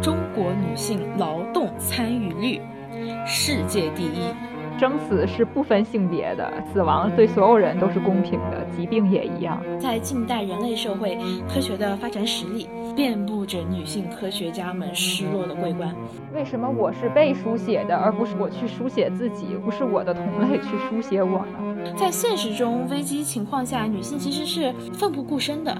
中国女性劳动参与率世界第一。生死是不分性别的，死亡对所有人都是公平的，疾病也一样。在近代人类社会，科学的发展史里，遍布着女性科学家们失落的桂冠。为什么我是被书写的，而不是我去书写自己？不是我的同类去书写我呢？在现实中，危机情况下，女性其实是奋不顾身的。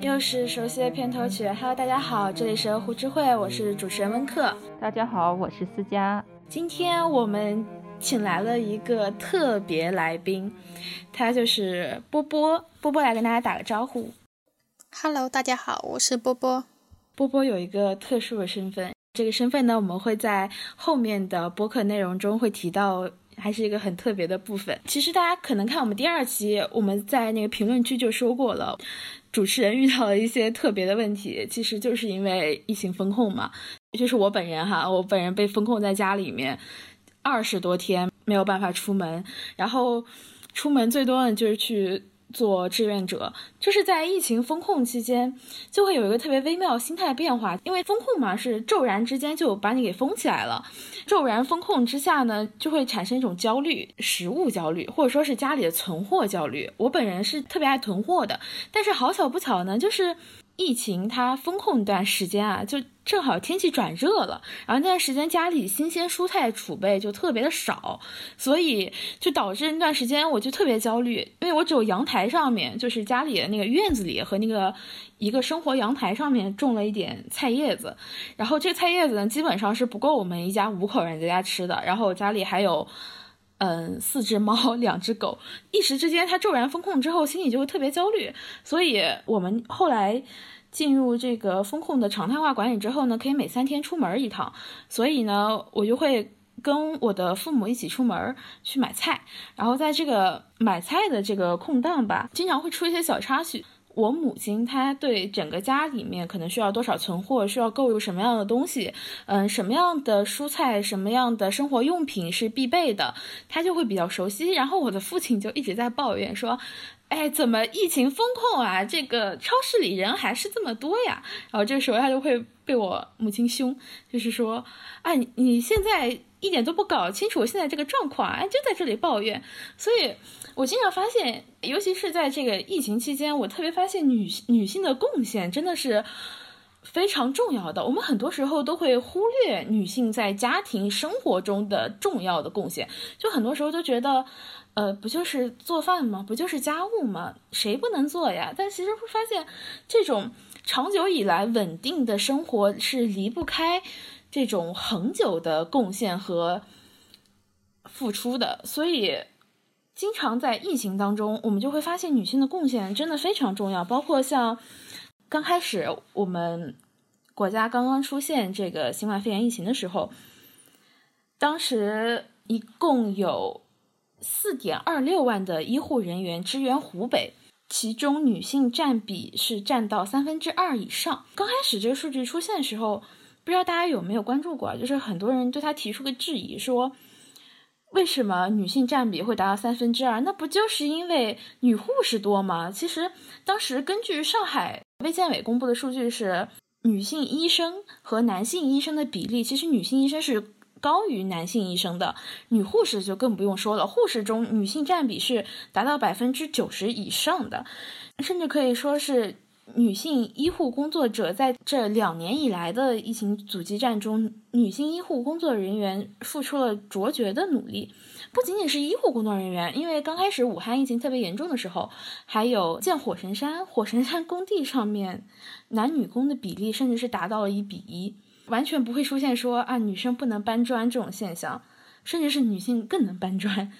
又是熟悉的片头曲。Hello，大家好，这里是胡知会，我是主持人温克。大家好，我是思佳。今天我们请来了一个特别来宾，他就是波波。波波来跟大家打个招呼。Hello，大家好，我是波波。波波有一个特殊的身份，这个身份呢，我们会在后面的播客内容中会提到。还是一个很特别的部分。其实大家可能看我们第二期，我们在那个评论区就说过了，主持人遇到了一些特别的问题，其实就是因为疫情风控嘛。就是我本人哈，我本人被封控在家里面二十多天，没有办法出门，然后出门最多的就是去。做志愿者，就是在疫情封控期间，就会有一个特别微妙心态变化。因为封控嘛，是骤然之间就把你给封起来了，骤然封控之下呢，就会产生一种焦虑，食物焦虑，或者说是家里的存货焦虑。我本人是特别爱囤货的，但是好巧不巧呢，就是。疫情它封控一段时间啊，就正好天气转热了，然后那段时间家里新鲜蔬菜储备就特别的少，所以就导致那段时间我就特别焦虑，因为我只有阳台上面，就是家里的那个院子里和那个一个生活阳台上面种了一点菜叶子，然后这个菜叶子呢基本上是不够我们一家五口人在家吃的，然后我家里还有嗯四只猫 两只狗，一时之间它骤然封控之后，心里就会特别焦虑，所以我们后来。进入这个风控的常态化管理之后呢，可以每三天出门一趟，所以呢，我就会跟我的父母一起出门去买菜，然后在这个买菜的这个空档吧，经常会出一些小插曲。我母亲她对整个家里面可能需要多少存货，需要购入什么样的东西，嗯，什么样的蔬菜，什么样的生活用品是必备的，她就会比较熟悉。然后我的父亲就一直在抱怨说。哎，怎么疫情风控啊？这个超市里人还是这么多呀？然后这个时候他就会被我母亲凶，就是说，啊，你你现在一点都不搞清楚现在这个状况，哎，就在这里抱怨。所以我经常发现，尤其是在这个疫情期间，我特别发现女女性的贡献真的是非常重要的。我们很多时候都会忽略女性在家庭生活中的重要的贡献，就很多时候都觉得。呃，不就是做饭吗？不就是家务吗？谁不能做呀？但其实会发现，这种长久以来稳定的生活是离不开这种恒久的贡献和付出的。所以，经常在疫情当中，我们就会发现女性的贡献真的非常重要。包括像刚开始我们国家刚刚出现这个新冠肺炎疫情的时候，当时一共有。四点二六万的医护人员支援湖北，其中女性占比是占到三分之二以上。刚开始这个数据出现的时候，不知道大家有没有关注过？就是很多人对他提出个质疑，说为什么女性占比会达到三分之二？那不就是因为女护士多吗？其实当时根据上海卫健委公布的数据是，女性医生和男性医生的比例，其实女性医生是。高于男性医生的女护士就更不用说了，护士中女性占比是达到百分之九十以上的，甚至可以说是女性医护工作者在这两年以来的疫情阻击战中，女性医护工作人员付出了卓绝的努力。不仅仅是医护工作人员，因为刚开始武汉疫情特别严重的时候，还有建火神山火神山工地上面男女工的比例甚至是达到了一比一。完全不会出现说啊，女生不能搬砖这种现象，甚至是女性更能搬砖。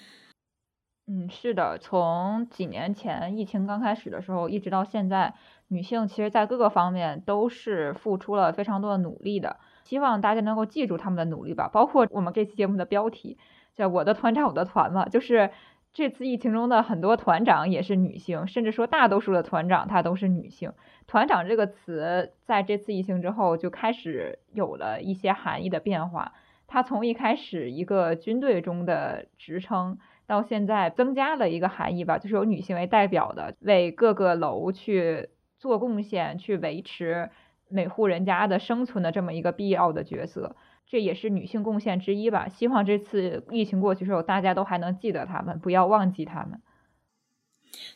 嗯，是的，从几年前疫情刚开始的时候，一直到现在，女性其实在各个方面都是付出了非常多的努力的。希望大家能够记住他们的努力吧。包括我们这期节目的标题叫“我的团长我的团”嘛，就是这次疫情中的很多团长也是女性，甚至说大多数的团长她都是女性。团长这个词在这次疫情之后就开始有了一些含义的变化。它从一开始一个军队中的职称，到现在增加了一个含义吧，就是有女性为代表的，为各个楼去做贡献，去维持每户人家的生存的这么一个必要的角色。这也是女性贡献之一吧。希望这次疫情过去之后，大家都还能记得他们，不要忘记他们。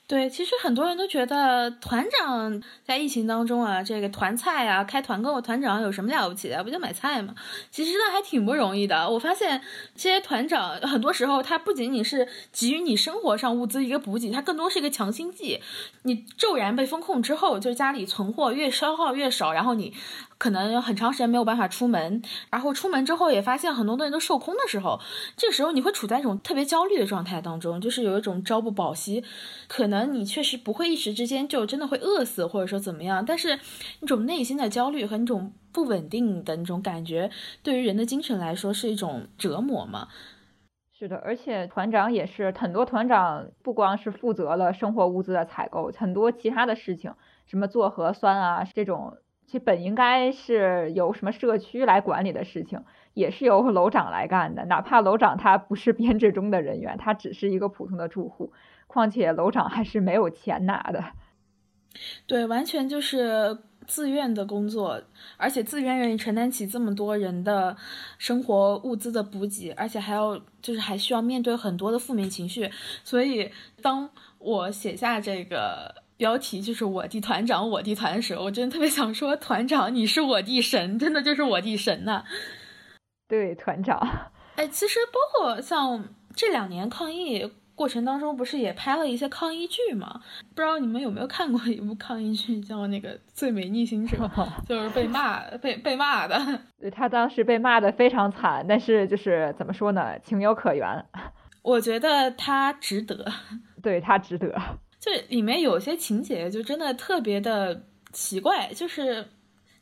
对，其实很多人都觉得团长在疫情当中啊，这个团菜啊，开团购，团长有什么了不起的？不就买菜吗？其实呢，还挺不容易的。我发现这些团长很多时候，他不仅仅是给予你生活上物资一个补给，他更多是一个强心剂。你骤然被封控之后，就是家里存货越消耗越少，然后你。可能很长时间没有办法出门，然后出门之后也发现很多东西都售空的时候，这个时候你会处在一种特别焦虑的状态当中，就是有一种朝不保夕，可能你确实不会一时之间就真的会饿死，或者说怎么样，但是那种内心的焦虑和那种不稳定的那种感觉，对于人的精神来说是一种折磨嘛。是的，而且团长也是很多团长不光是负责了生活物资的采购，很多其他的事情，什么做核酸啊这种。其本应该是由什么社区来管理的事情，也是由楼长来干的。哪怕楼长他不是编制中的人员，他只是一个普通的住户。况且楼长还是没有钱拿的。对，完全就是自愿的工作，而且自愿愿意承担起这么多人的生活物资的补给，而且还要就是还需要面对很多的负面情绪。所以当我写下这个。标题就是我的团长，我的团时，我真的特别想说，团长你是我的神，真的就是我的神呐。对，团长。哎，其实包括像这两年抗疫过程当中，不是也拍了一些抗疫剧吗？不知道你们有没有看过一部抗疫剧，叫那个《最美逆行者》，就是被骂、被被骂的。对他当时被骂的非常惨，但是就是怎么说呢，情有可原。我觉得他值得，对他值得。就里面有些情节就真的特别的奇怪，就是，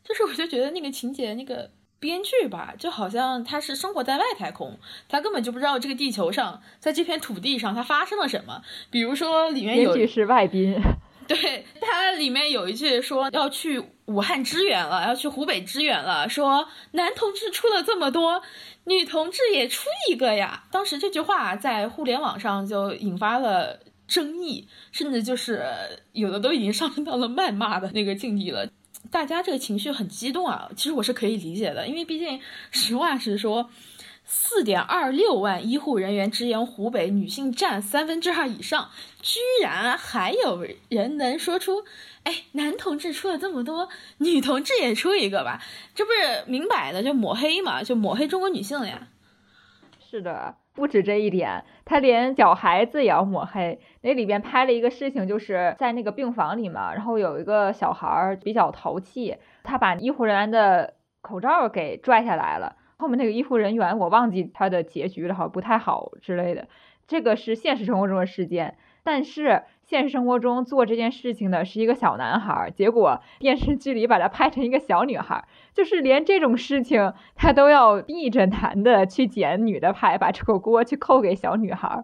就是我就觉得那个情节那个编剧吧，就好像他是生活在外太空，他根本就不知道这个地球上，在这片土地上他发生了什么。比如说里面有句是外宾，对他里面有一句说要去武汉支援了，要去湖北支援了，说男同志出了这么多，女同志也出一个呀。当时这句话在互联网上就引发了。争议，甚至就是有的都已经上升到了谩骂的那个境地了。大家这个情绪很激动啊，其实我是可以理解的，因为毕竟实话实说，四点二六万医护人员支援湖北，女性占三分之二以上，居然还有人能说出，哎，男同志出了这么多，女同志也出一个吧？这不是明摆的就抹黑嘛，就抹黑中国女性呀？是的。不止这一点，他连小孩子也要抹黑。那里边拍了一个事情，就是在那个病房里嘛，然后有一个小孩儿比较淘气，他把医护人员的口罩给拽下来了。后面那个医护人员我忘记他的结局了，好像不太好之类的。这个是现实生活中的事件，但是。现实生活中做这件事情的是一个小男孩，结果电视剧里把他拍成一个小女孩，就是连这种事情他都要避着男的去捡女的牌，把这口锅去扣给小女孩。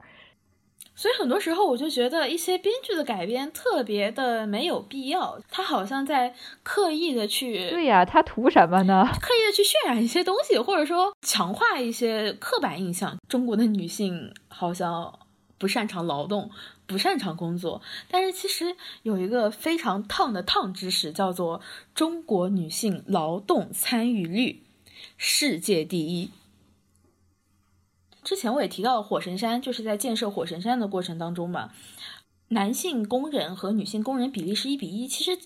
所以很多时候我就觉得一些编剧的改编特别的没有必要，他好像在刻意的去对呀，他图什么呢？刻意的去渲染一些东西，或者说强化一些刻板印象。中国的女性好像不擅长劳动。不擅长工作，但是其实有一个非常烫的烫知识，叫做中国女性劳动参与率世界第一。之前我也提到火神山，就是在建设火神山的过程当中嘛，男性工人和女性工人比例是一比一。其实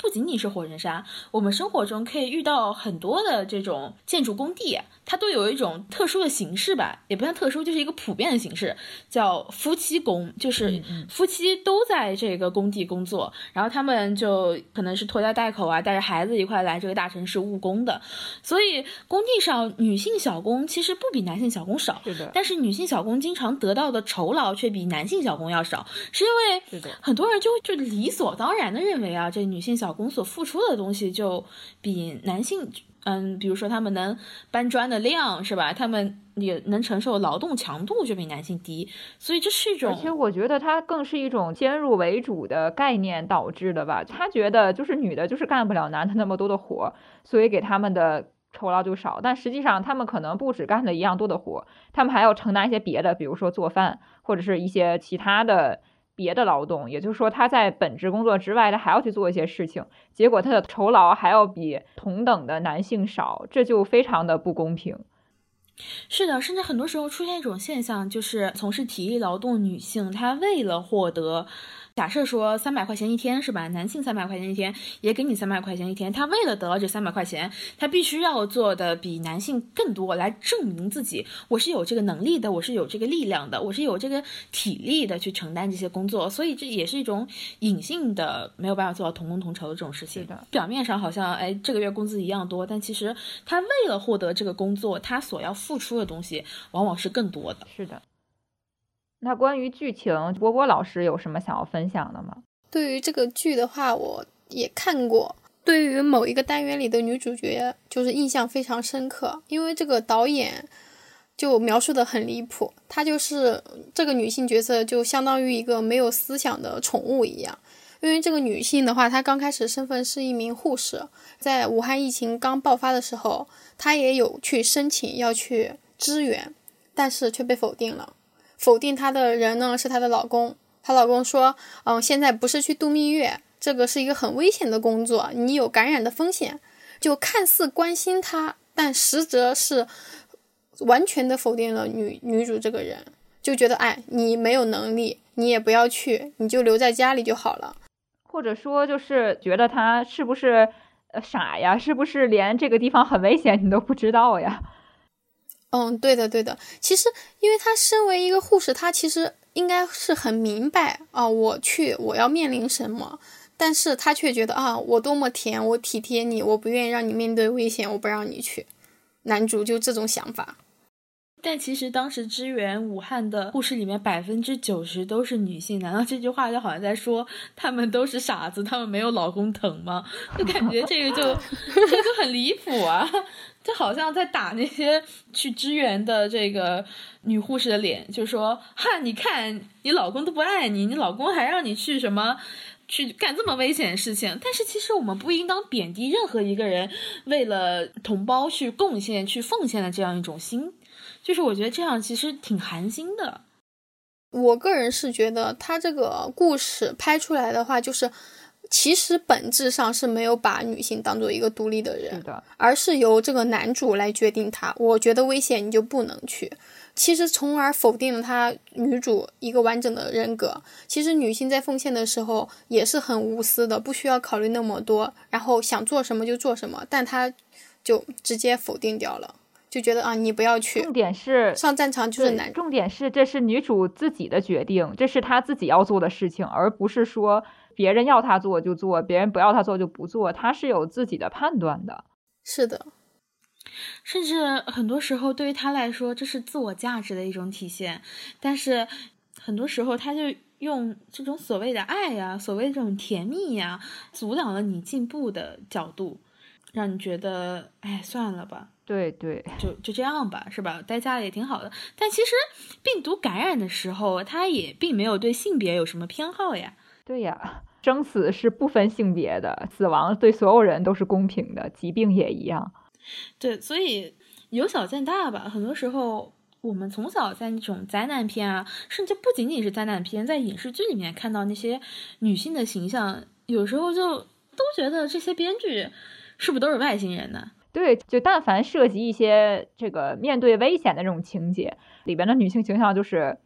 不仅仅是火神山，我们生活中可以遇到很多的这种建筑工地。它都有一种特殊的形式吧，也不算特殊，就是一个普遍的形式，叫夫妻工，就是夫妻都在这个工地工作，然后他们就可能是拖家带口啊，带着孩子一块来这个大城市务工的，所以工地上女性小工其实不比男性小工少，是的，但是女性小工经常得到的酬劳却比男性小工要少，是因为很多人就就理所当然的认为啊，这女性小老公所付出的东西就比男性。嗯，比如说他们能搬砖的量是吧？他们也能承受劳动强度就比男性低，所以这是一种。而且我觉得它更是一种先入为主的概念导致的吧。他觉得就是女的就是干不了男的那么多的活，所以给他们的酬劳就少，但实际上他们可能不止干的一样多的活，他们还要承担一些别的，比如说做饭或者是一些其他的别的劳动。也就是说，他在本职工作之外，他还要去做一些事情，结果他的酬劳还要比同等的男性少，这就非常的不公平。是的，甚至很多时候出现一种现象，就是从事体力劳动女性，她为了获得。假设说三百块钱一天是吧？男性三百块钱一天，也给你三百块钱一天。他为了得到这三百块钱，他必须要做的比男性更多，来证明自己，我是有这个能力的，我是有这个力量的，我是有这个体力的去承担这些工作。所以这也是一种隐性的没有办法做到同工同酬的这种事情。表面上好像哎这个月工资一样多，但其实他为了获得这个工作，他所要付出的东西往往是更多的。是的。那关于剧情，波波老师有什么想要分享的吗？对于这个剧的话，我也看过。对于某一个单元里的女主角，就是印象非常深刻，因为这个导演就描述的很离谱。她就是这个女性角色，就相当于一个没有思想的宠物一样。因为这个女性的话，她刚开始身份是一名护士，在武汉疫情刚爆发的时候，她也有去申请要去支援，但是却被否定了。否定她的人呢是她的老公，她老公说，嗯，现在不是去度蜜月，这个是一个很危险的工作，你有感染的风险，就看似关心她，但实则是完全的否定了女女主这个人，就觉得，哎，你没有能力，你也不要去，你就留在家里就好了，或者说就是觉得她是不是傻呀，是不是连这个地方很危险你都不知道呀？嗯，对的，对的。其实，因为他身为一个护士，他其实应该是很明白啊，我去我要面临什么，但是他却觉得啊，我多么甜，我体贴你，我不愿意让你面对危险，我不让你去。男主就这种想法。但其实当时支援武汉的护士里面百分之九十都是女性，难道这句话就好像在说他们都是傻子，他们没有老公疼吗？就感觉这个就这就很离谱啊。就好像在打那些去支援的这个女护士的脸，就说：“哈，你看你老公都不爱你，你老公还让你去什么，去干这么危险的事情。”但是其实我们不应当贬低任何一个人为了同胞去贡献、去奉献的这样一种心。就是我觉得这样其实挺寒心的。我个人是觉得他这个故事拍出来的话，就是。其实本质上是没有把女性当做一个独立的人，而是由这个男主来决定她。我觉得危险，你就不能去。其实从而否定了他女主一个完整的人格。其实女性在奉献的时候也是很无私的，不需要考虑那么多，然后想做什么就做什么。但他就直接否定掉了，就觉得啊，你不要去。重点是上战场就是男。重点是这是女主自己的决定，这是她自己要做的事情，而不是说。别人要他做就做，别人不要他做就不做，他是有自己的判断的。是的，甚至很多时候对于他来说，这是自我价值的一种体现。但是很多时候，他就用这种所谓的爱呀，所谓的这种甜蜜呀，阻挡了你进步的角度，让你觉得，哎，算了吧。对对，就就这样吧，是吧？待家里也挺好的。但其实病毒感染的时候，他也并没有对性别有什么偏好呀。对呀。生死是不分性别的，死亡对所有人都是公平的，疾病也一样。对，所以由小见大吧。很多时候，我们从小在那种灾难片啊，甚至不仅仅是灾难片，在影视剧里面看到那些女性的形象，有时候就都觉得这些编剧是不是都是外星人呢？对，就但凡涉及一些这个面对危险的这种情节，里边的女性形象就是。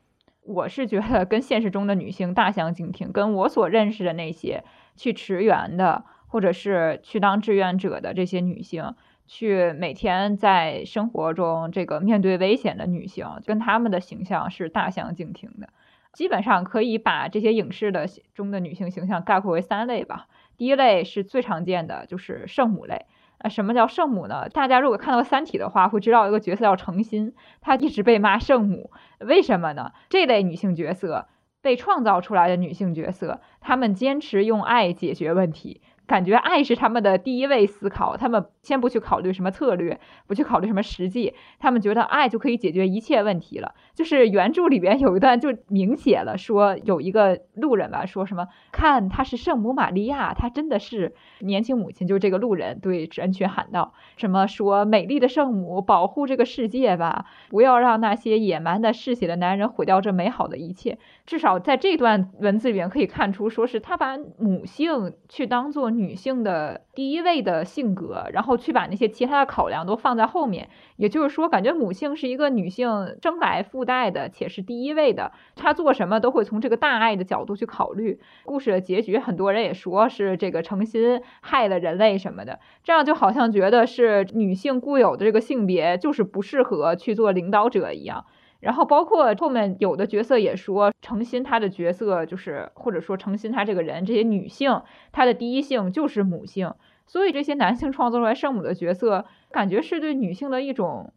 我是觉得跟现实中的女性大相径庭，跟我所认识的那些去驰援的，或者是去当志愿者的这些女性，去每天在生活中这个面对危险的女性，跟她们的形象是大相径庭的。基本上可以把这些影视的中的女性形象概括为三类吧。第一类是最常见的，就是圣母类。啊，什么叫圣母呢？大家如果看到《三体》的话，会知道一个角色叫程心，她一直被骂圣母，为什么呢？这类女性角色被创造出来的女性角色，她们坚持用爱解决问题，感觉爱是他们的第一位思考，他们先不去考虑什么策略，不去考虑什么实际，他们觉得爱就可以解决一切问题了。就是原著里边有一段就明写了，说有一个路人吧，说什么看她是圣母玛利亚，她真的是年轻母亲，就这个路人对人群喊道，什么说美丽的圣母保护这个世界吧，不要让那些野蛮的嗜血的男人毁掉这美好的一切。至少在这段文字里面可以看出，说是他把母性去当做女性的第一位的性格，然后去把那些其他的考量都放在后面。也就是说，感觉母性是一个女性生来附带的，且是第一位的。她做什么都会从这个大爱的角度去考虑。故事的结局，很多人也说是这个诚心害了人类什么的，这样就好像觉得是女性固有的这个性别就是不适合去做领导者一样。然后包括后面有的角色也说，诚心他的角色就是，或者说诚心他这个人，这些女性她的第一性就是母性，所以这些男性创作出来圣母的角色，感觉是对女性的一种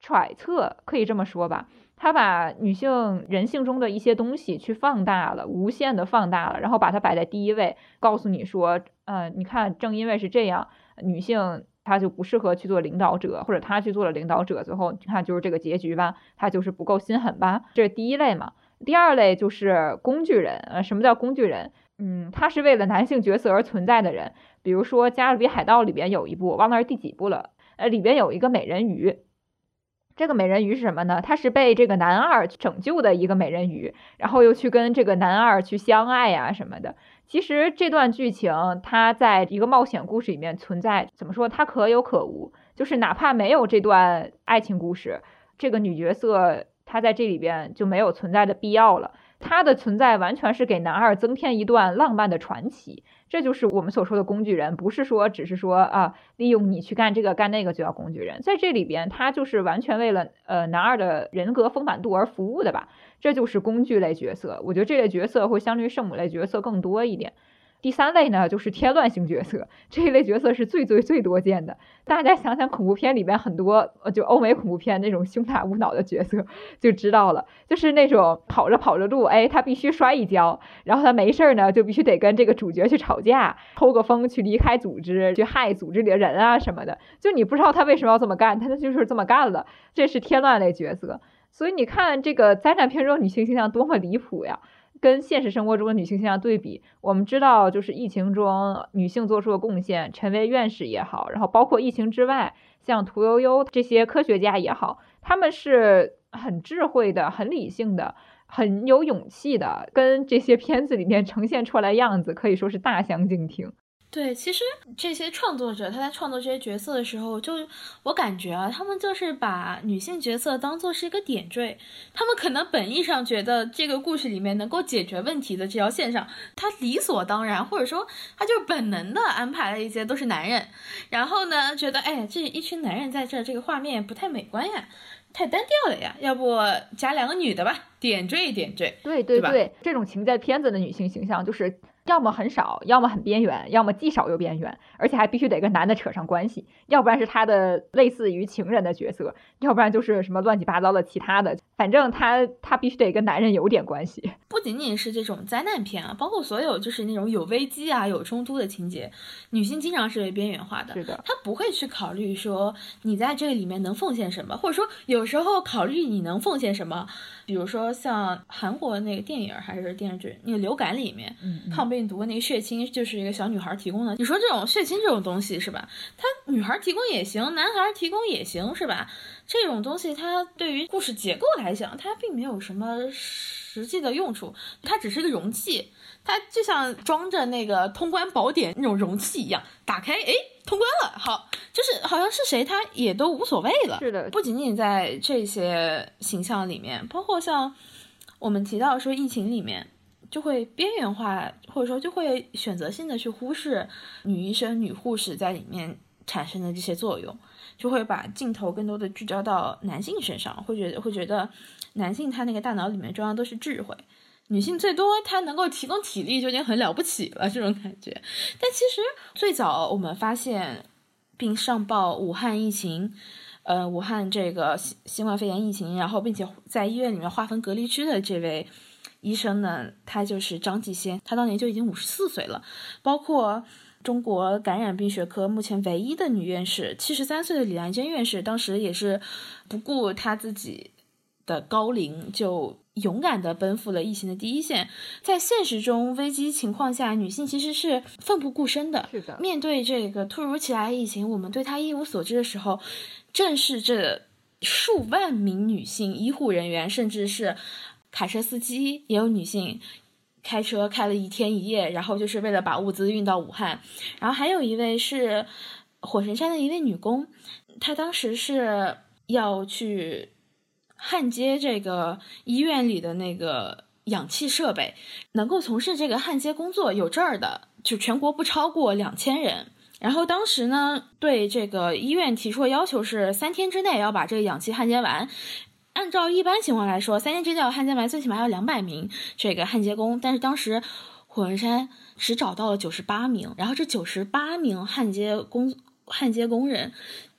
揣测，可以这么说吧。他把女性人性中的一些东西去放大了，无限的放大了，然后把它摆在第一位，告诉你说，呃，你看，正因为是这样，女性。他就不适合去做领导者，或者他去做了领导者，最后你看就是这个结局吧，他就是不够心狠吧，这是第一类嘛。第二类就是工具人，呃，什么叫工具人？嗯，他是为了男性角色而存在的人，比如说《加勒比海盗》里边有一部，忘了是第几部了，呃，里边有一个美人鱼。这个美人鱼是什么呢？她是被这个男二拯救的一个美人鱼，然后又去跟这个男二去相爱呀什么的。其实这段剧情它在一个冒险故事里面存在，怎么说？它可有可无。就是哪怕没有这段爱情故事，这个女角色她在这里边就没有存在的必要了。他的存在完全是给男二增添一段浪漫的传奇。这就是我们所说的工具人，不是说只是说啊，利用你去干这个干那个就叫工具人，在这里边他就是完全为了呃男二的人格丰满度而服务的吧，这就是工具类角色。我觉得这类角色会相对于圣母类角色更多一点。第三类呢，就是添乱型角色，这一类角色是最最最多见的。大家想想，恐怖片里边很多，就欧美恐怖片那种胸大无脑的角色，就知道了，就是那种跑着跑着路，哎，他必须摔一跤，然后他没事儿呢，就必须得跟这个主角去吵架，抽个风去离开组织，去害组织里的人啊什么的。就你不知道他为什么要这么干，他就是这么干了。这是添乱类角色。所以你看这个灾难片中女性形象多么离谱呀！跟现实生活中的女性形象对比，我们知道，就是疫情中女性做出的贡献，陈薇院士也好，然后包括疫情之外，像屠呦呦这些科学家也好，他们是很智慧的、很理性的、很有勇气的，跟这些片子里面呈现出来样子可以说是大相径庭。对，其实这些创作者他在创作这些角色的时候，就我感觉啊，他们就是把女性角色当做是一个点缀。他们可能本意上觉得这个故事里面能够解决问题的这条线上，他理所当然，或者说他就是本能的安排了一些都是男人。然后呢，觉得哎，这一群男人在这，这个画面不太美观呀，太单调了呀，要不加两个女的吧，点缀点缀。对对对，这种情在片子的女性形象就是。要么很少，要么很边缘，要么既少又边缘，而且还必须得跟男的扯上关系，要不然是他的类似于情人的角色，要不然就是什么乱七八糟的其他的，反正他他必须得跟男人有点关系。不仅仅是这种灾难片啊，包括所有就是那种有危机啊、有冲突的情节，女性经常是被边缘化的。是的，她不会去考虑说你在这个里面能奉献什么，或者说有时候考虑你能奉献什么。比如说像韩国那个电影还是电视剧，那个流感里面嗯，抗病毒那个血清就是一个小女孩提供的。你说这种血清这种东西是吧？它女孩提供也行，男孩提供也行是吧？这种东西它对于故事结构来讲，它并没有什么实际的用处，它只是个容器，它就像装着那个通关宝典那种容器一样，打开哎。通关了，好，就是好像是谁，他也都无所谓了。是的，不仅仅在这些形象里面，包括像我们提到说疫情里面，就会边缘化，或者说就会选择性的去忽视女医生、女护士在里面产生的这些作用，就会把镜头更多的聚焦到男性身上，会觉得会觉得男性他那个大脑里面装的都是智慧。女性最多，她能够提供体力就已经很了不起了，这种感觉。但其实最早我们发现并上报武汉疫情，呃，武汉这个新新冠肺炎疫情，然后并且在医院里面划分隔离区的这位医生呢，他就是张继先，他当年就已经五十四岁了。包括中国感染病学科目前唯一的女院士，七十三岁的李兰娟院士，当时也是不顾她自己的高龄，就勇敢地奔赴了疫情的第一线。在现实中，危机情况下，女性其实是奋不顾身的。是的，面对这个突如其来的疫情，我们对她一无所知的时候，正是这数万名女性医护人员，甚至是卡车司机，也有女性。开车开了一天一夜，然后就是为了把物资运到武汉。然后还有一位是火神山的一位女工，她当时是要去焊接这个医院里的那个氧气设备，能够从事这个焊接工作有证儿的，就全国不超过两千人。然后当时呢，对这个医院提出的要求是三天之内要把这个氧气焊接完。按照一般情况来说，三天之内要焊接完，最起码要两百名这个焊接工。但是当时火神山只找到了九十八名，然后这九十八名焊接工焊接工人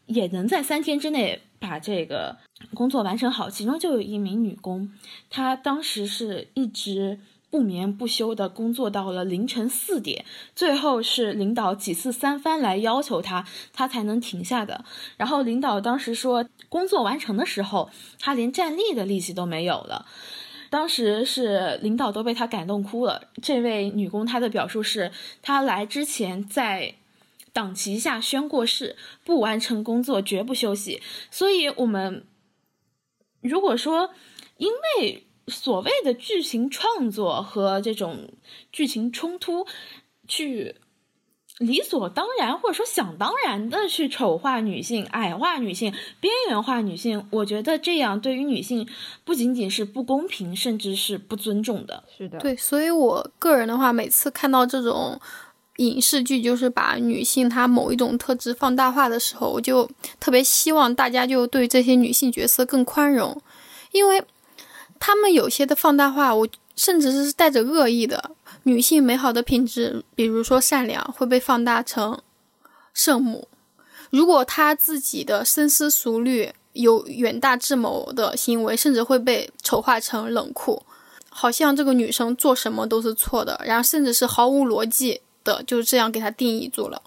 也能在三天之内把这个工作完成好。其中就有一名女工，她当时是一直。不眠不休的工作到了凌晨四点，最后是领导几次三番来要求他，他才能停下的。然后领导当时说，工作完成的时候，他连站立的力气都没有了。当时是领导都被他感动哭了。这位女工她的表述是，她来之前在党旗下宣过誓，不完成工作绝不休息。所以，我们如果说因为。所谓的剧情创作和这种剧情冲突，去理所当然或者说想当然的去丑化女性、矮化女性、边缘化女性，我觉得这样对于女性不仅仅是不公平，甚至是不尊重的。是的，对，所以我个人的话，每次看到这种影视剧，就是把女性她某一种特质放大化的时候，我就特别希望大家就对这些女性角色更宽容，因为。他们有些的放大化，我甚至是带着恶意的。女性美好的品质，比如说善良，会被放大成圣母。如果她自己的深思熟虑、有远大智谋的行为，甚至会被丑化成冷酷，好像这个女生做什么都是错的，然后甚至是毫无逻辑的，就是这样给她定义住了。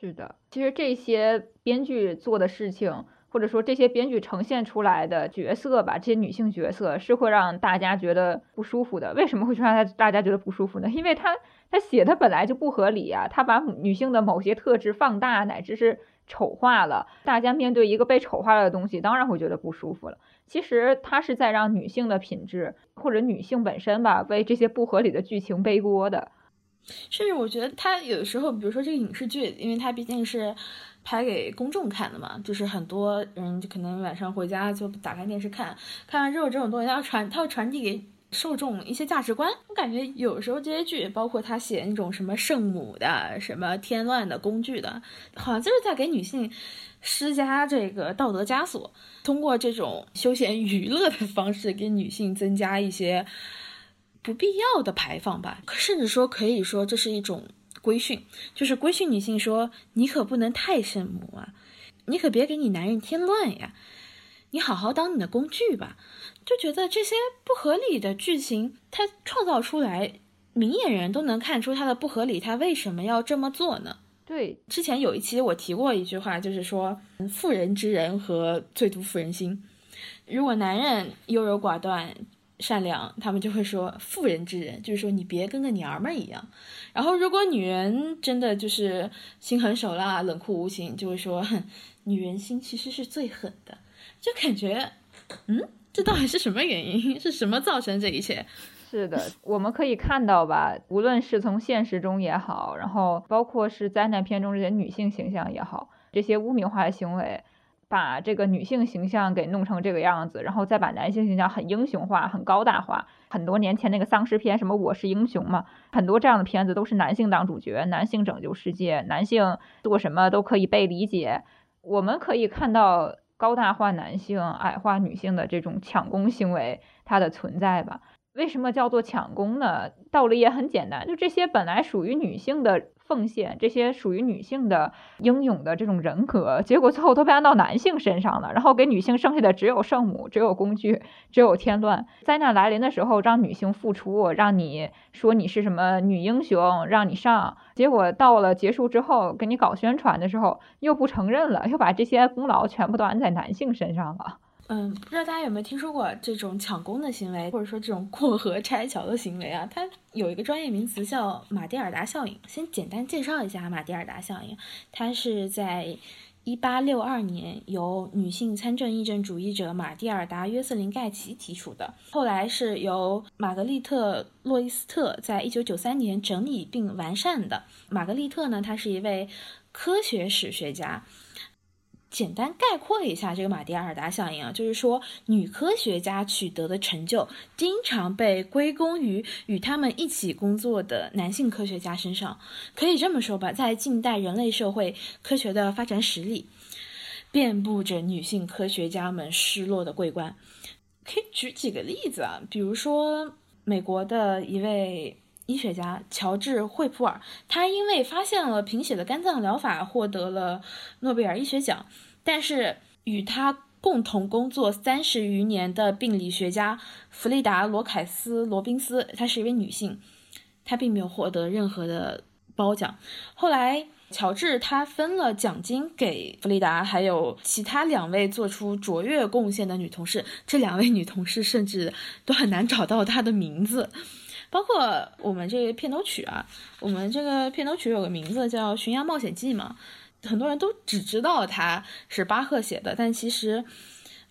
是的，其实这些编剧做的事情。或者说这些编剧呈现出来的角色吧，这些女性角色是会让大家觉得不舒服的。为什么会让大大家觉得不舒服呢？因为他他写的本来就不合理啊，他把女性的某些特质放大，乃至是丑化了。大家面对一个被丑化了的东西，当然会觉得不舒服了。其实他是在让女性的品质或者女性本身吧，为这些不合理的剧情背锅的。甚至我觉得他有的时候，比如说这个影视剧，因为它毕竟是。拍给公众看的嘛，就是很多人就可能晚上回家就打开电视看，看完之后这种东西它要传，它会传递给受众一些价值观。我感觉有时候这些剧，包括他写那种什么圣母的、什么添乱的工具的，好像就是在给女性施加这个道德枷锁，通过这种休闲娱乐的方式给女性增加一些不必要的排放吧，甚至说可以说这是一种。规训就是规训女性说：“你可不能太圣母啊，你可别给你男人添乱呀，你好好当你的工具吧。”就觉得这些不合理的剧情，它创造出来，明眼人都能看出它的不合理，他为什么要这么做呢？对，之前有一期我提过一句话，就是说“妇人之仁”和“最毒妇人心”。如果男人优柔寡断。善良，他们就会说妇人之仁，就是说你别跟个娘们儿一样。然后，如果女人真的就是心狠手辣、冷酷无情，就会说 女人心其实是最狠的。就感觉，嗯，这到底是什么原因？是什么造成这一切？是的，我们可以看到吧，无论是从现实中也好，然后包括是灾难片中这些女性形象也好，这些污名化的行为。把这个女性形象给弄成这个样子，然后再把男性形象很英雄化、很高大化。很多年前那个丧尸片，什么我是英雄嘛，很多这样的片子都是男性当主角，男性拯救世界，男性做什么都可以被理解。我们可以看到高大化男性、矮化女性的这种抢攻行为它的存在吧。为什么叫做抢功呢？道理也很简单，就这些本来属于女性的。奉献这些属于女性的英勇的这种人格，结果最后都被安到男性身上了，然后给女性剩下的只有圣母，只有工具，只有添乱。灾难来临的时候，让女性付出，让你说你是什么女英雄，让你上，结果到了结束之后，给你搞宣传的时候，又不承认了，又把这些功劳全部都安在男性身上了。嗯，不知道大家有没有听说过这种抢功的行为，或者说这种过河拆桥的行为啊？它有一个专业名词叫马蒂尔达效应。先简单介绍一下马蒂尔达效应，它是在一八六二年由女性参政议政主义者马蒂尔达约瑟琳盖奇提出的，后来是由玛格丽特洛伊斯特在一九九三年整理并完善的。玛格丽特呢，她是一位科学史学家。简单概括一下这个马蒂尔达效应啊，就是说女科学家取得的成就经常被归功于与他们一起工作的男性科学家身上。可以这么说吧，在近代人类社会科学的发展史里，遍布着女性科学家们失落的桂冠。可以举几个例子啊，比如说美国的一位。医学家乔治·惠普尔，他因为发现了贫血的肝脏疗法，获得了诺贝尔医学奖。但是与他共同工作三十余年的病理学家弗里达·罗凯斯·罗宾斯，她是一位女性，她并没有获得任何的褒奖。后来，乔治他分了奖金给弗里达，还有其他两位做出卓越贡献的女同事。这两位女同事甚至都很难找到她的名字。包括我们这个片头曲啊，我们这个片头曲有个名字叫《巡洋冒险记》嘛，很多人都只知道它是巴赫写的，但其实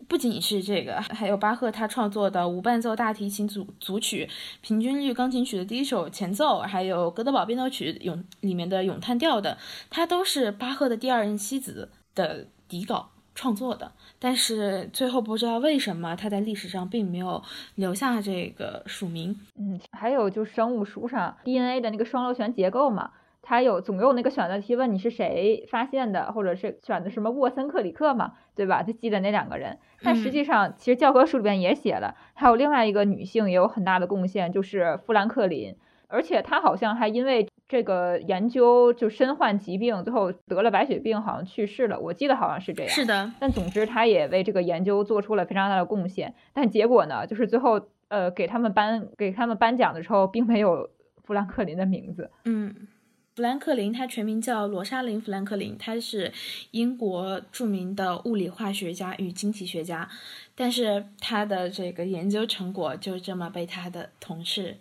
不仅仅是这个，还有巴赫他创作的无伴奏大提琴组组曲、平均律钢琴曲的第一首前奏，还有哥德堡变奏曲咏里面的咏叹调的，它都是巴赫的第二任妻子的底稿。创作的。但是最后不知道为什么他在历史上并没有留下这个署名。嗯，还有就是生物书上 DNA 的那个双螺旋结构嘛，它有总有那个选择题问你是谁发现的，或者是选的什么沃森克里克嘛，对吧？就记得那两个人。但实际上，其实教科书里边也写了，还有另外一个女性也有很大的贡献，就是富兰克林。而且他好像还因为这个研究就身患疾病，最后得了白血病，好像去世了。我记得好像是这样。是的。但总之，他也为这个研究做出了非常大的贡献。但结果呢，就是最后呃给他们颁给他们颁奖的时候，并没有富兰克林的名字。嗯，富兰克林他全名叫罗莎琳·富兰克林，他是英国著名的物理化学家与晶体学家。但是他的这个研究成果就这么被他的同事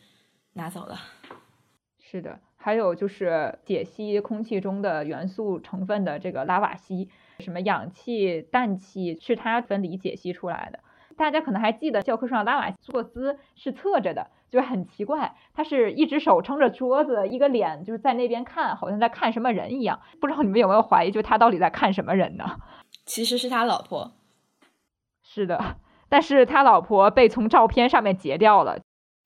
拿走了。是的，还有就是解析空气中的元素成分的这个拉瓦锡，什么氧气、氮气是他分离解析出来的。大家可能还记得教科书上拉瓦锡坐姿是侧着的，就是很奇怪，他是一只手撑着桌子，一个脸就是在那边看，好像在看什么人一样。不知道你们有没有怀疑，就他到底在看什么人呢？其实是他老婆。是的，但是他老婆被从照片上面截掉了。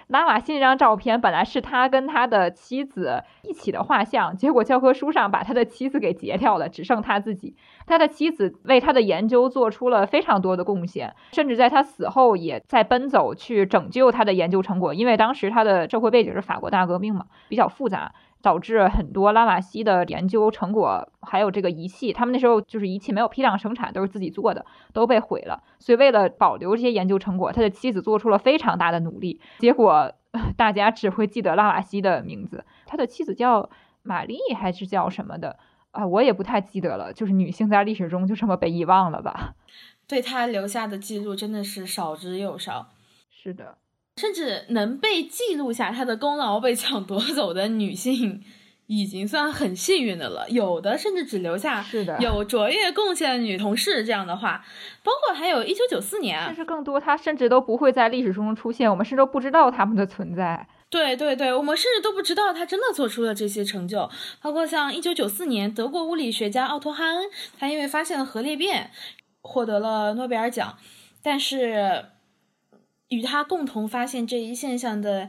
拉瓦锡那张照片本来是他跟他的妻子一起的画像，结果教科书上把他的妻子给截掉了，只剩他自己。他的妻子为他的研究做出了非常多的贡献，甚至在他死后也在奔走去拯救他的研究成果。因为当时他的社会背景是法国大革命嘛，比较复杂。导致很多拉瓦锡的研究成果，还有这个仪器，他们那时候就是仪器没有批量生产，都是自己做的，都被毁了。所以为了保留这些研究成果，他的妻子做出了非常大的努力。结果 大家只会记得拉瓦锡的名字，他的妻子叫玛丽还是叫什么的啊？我也不太记得了。就是女性在历史中就这么被遗忘了吧？对他留下的记录真的是少之又少。是的。甚至能被记录下她的功劳被抢夺走的女性，已经算很幸运的了。有的甚至只留下有卓越贡献的女同事这样的话，包括还有一九九四年，但是更多她甚至都不会在历史中出现，我们甚至都不知道他们的存在。对对对，我们甚至都不知道她真的做出了这些成就。包括像一九九四年，德国物理学家奥托哈恩，他因为发现了核裂变，获得了诺贝尔奖，但是。与他共同发现这一现象的，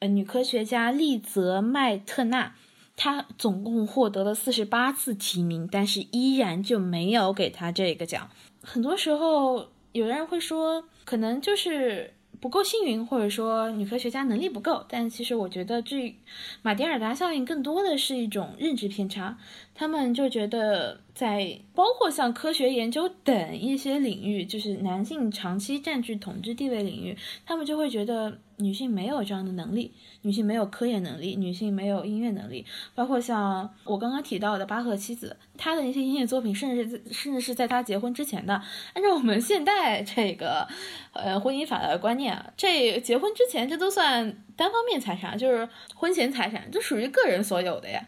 呃，女科学家丽泽麦特纳，她总共获得了四十八次提名，但是依然就没有给她这个奖。很多时候，有的人会说，可能就是不够幸运，或者说女科学家能力不够。但其实我觉得，这马蒂尔达效应更多的是一种认知偏差。他们就觉得，在包括像科学研究等一些领域，就是男性长期占据统治地位领域，他们就会觉得女性没有这样的能力，女性没有科研能力，女性没有音乐能力。包括像我刚刚提到的巴赫妻子，他的那些音乐作品，甚至甚至是在他结婚之前的。按照我们现代这个呃婚姻法的观念，这结婚之前这都算单方面财产，就是婚前财产，这属于个人所有的呀，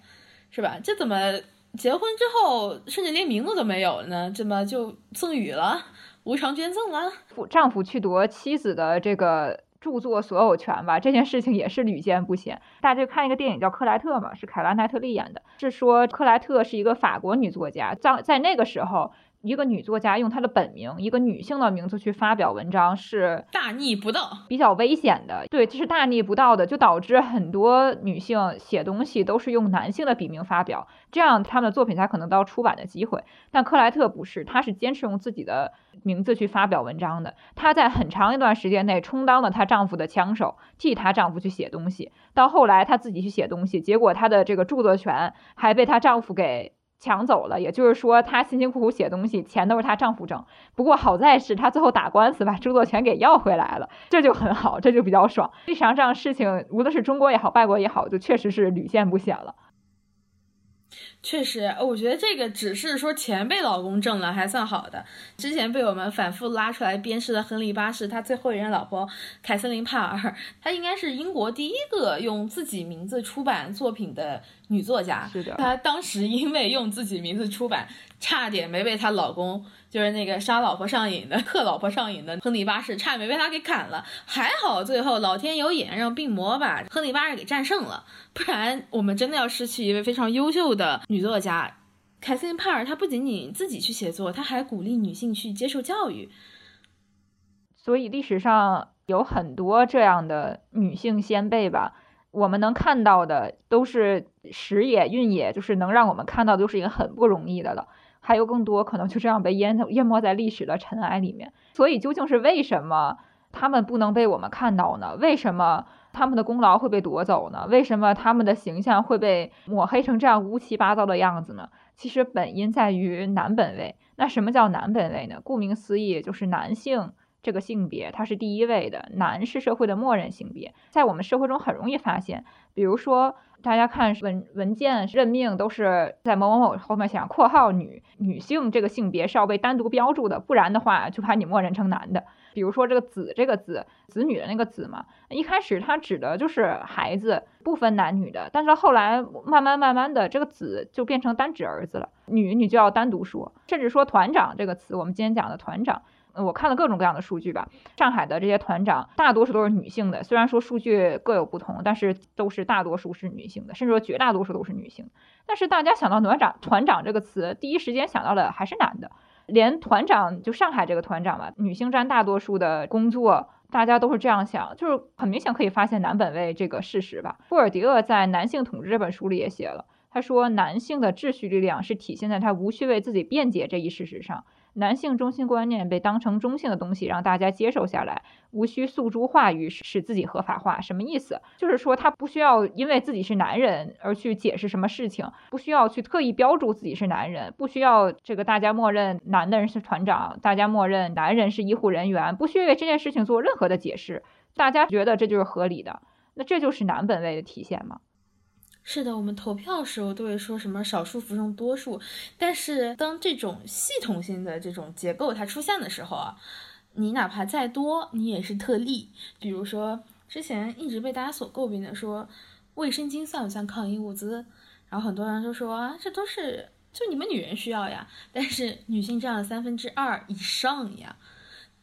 是吧？这怎么？结婚之后，甚至连名字都没有了呢，怎么就赠与了，无偿捐赠了？丈夫去夺妻子的这个著作所有权吧，这件事情也是屡见不鲜。大家看一个电影叫《克莱特》嘛，是凯拉奈特利演的，是说克莱特是一个法国女作家，在在那个时候。一个女作家用她的本名，一个女性的名字去发表文章是大逆不道，比较危险的。对，这是大逆不道的，就导致很多女性写东西都是用男性的笔名发表，这样他们的作品才可能到出版的机会。但克莱特不是，她是坚持用自己的名字去发表文章的。她在很长一段时间内充当了她丈夫的枪手，替她丈夫去写东西。到后来她自己去写东西，结果她的这个著作权还被她丈夫给。抢走了，也就是说，她辛辛苦苦写东西，钱都是她丈夫挣。不过好在是她最后打官司把著作权给要回来了，这就很好，这就比较爽。历史上这样事情，无论是中国也好，外国也好，就确实是屡见不鲜了。确实，我觉得这个只是说钱被老公挣了还算好的。之前被我们反复拉出来鞭尸的亨利八世，他最后一任老婆凯瑟琳帕尔，她应该是英国第一个用自己名字出版作品的女作家。是的，她当时因为用自己名字出版，差点没被她老公。就是那个杀老婆上瘾的、克老婆上瘾的亨利八世，差点没被他给砍了。还好最后老天有眼，让病魔把亨利八世给战胜了，不然我们真的要失去一位非常优秀的女作家。凯瑟琳·帕尔，她不仅仅自己去写作，她还鼓励女性去接受教育。所以历史上有很多这样的女性先辈吧，我们能看到的都是时也运也，就是能让我们看到，都是一个很不容易的了。还有更多可能就这样被淹淹没在历史的尘埃里面。所以究竟是为什么他们不能被我们看到呢？为什么他们的功劳会被夺走呢？为什么他们的形象会被抹黑成这样乌七八糟的样子呢？其实本因在于男本位。那什么叫男本位呢？顾名思义，就是男性这个性别它是第一位的，男是社会的默认性别，在我们社会中很容易发现，比如说。大家看文文件任命都是在某某某后面写上括号女女性这个性别是要被单独标注的，不然的话就把你默认成男的。比如说这个子这个子子女的那个子嘛，一开始它指的就是孩子，不分男女的，但是后来慢慢慢慢的这个子就变成单指儿子了，女你就要单独说，甚至说团长这个词，我们今天讲的团长。我看了各种各样的数据吧，上海的这些团长大多数都是女性的，虽然说数据各有不同，但是都是大多数是女性的，甚至说绝大多数都是女性。但是大家想到团长团长这个词，第一时间想到的还是男的，连团长就上海这个团长吧，女性占大多数的工作，大家都是这样想，就是很明显可以发现男本位这个事实吧。布尔迪厄在《男性统治》这本书里也写了，他说男性的秩序力量是体现在他无需为自己辩解这一事实上。男性中心观念被当成中性的东西，让大家接受下来，无需诉诸话语使自己合法化。什么意思？就是说他不需要因为自己是男人而去解释什么事情，不需要去特意标注自己是男人，不需要这个大家默认男的人是团长，大家默认男人是医护人员，不需要为这件事情做任何的解释，大家觉得这就是合理的。那这就是男本位的体现吗？是的，我们投票的时候都会说什么少数服从多数，但是当这种系统性的这种结构它出现的时候啊，你哪怕再多，你也是特例。比如说之前一直被大家所诟病的说卫生巾算不算抗疫物资，然后很多人就说啊，这都是就你们女人需要呀，但是女性占了三分之二以上呀。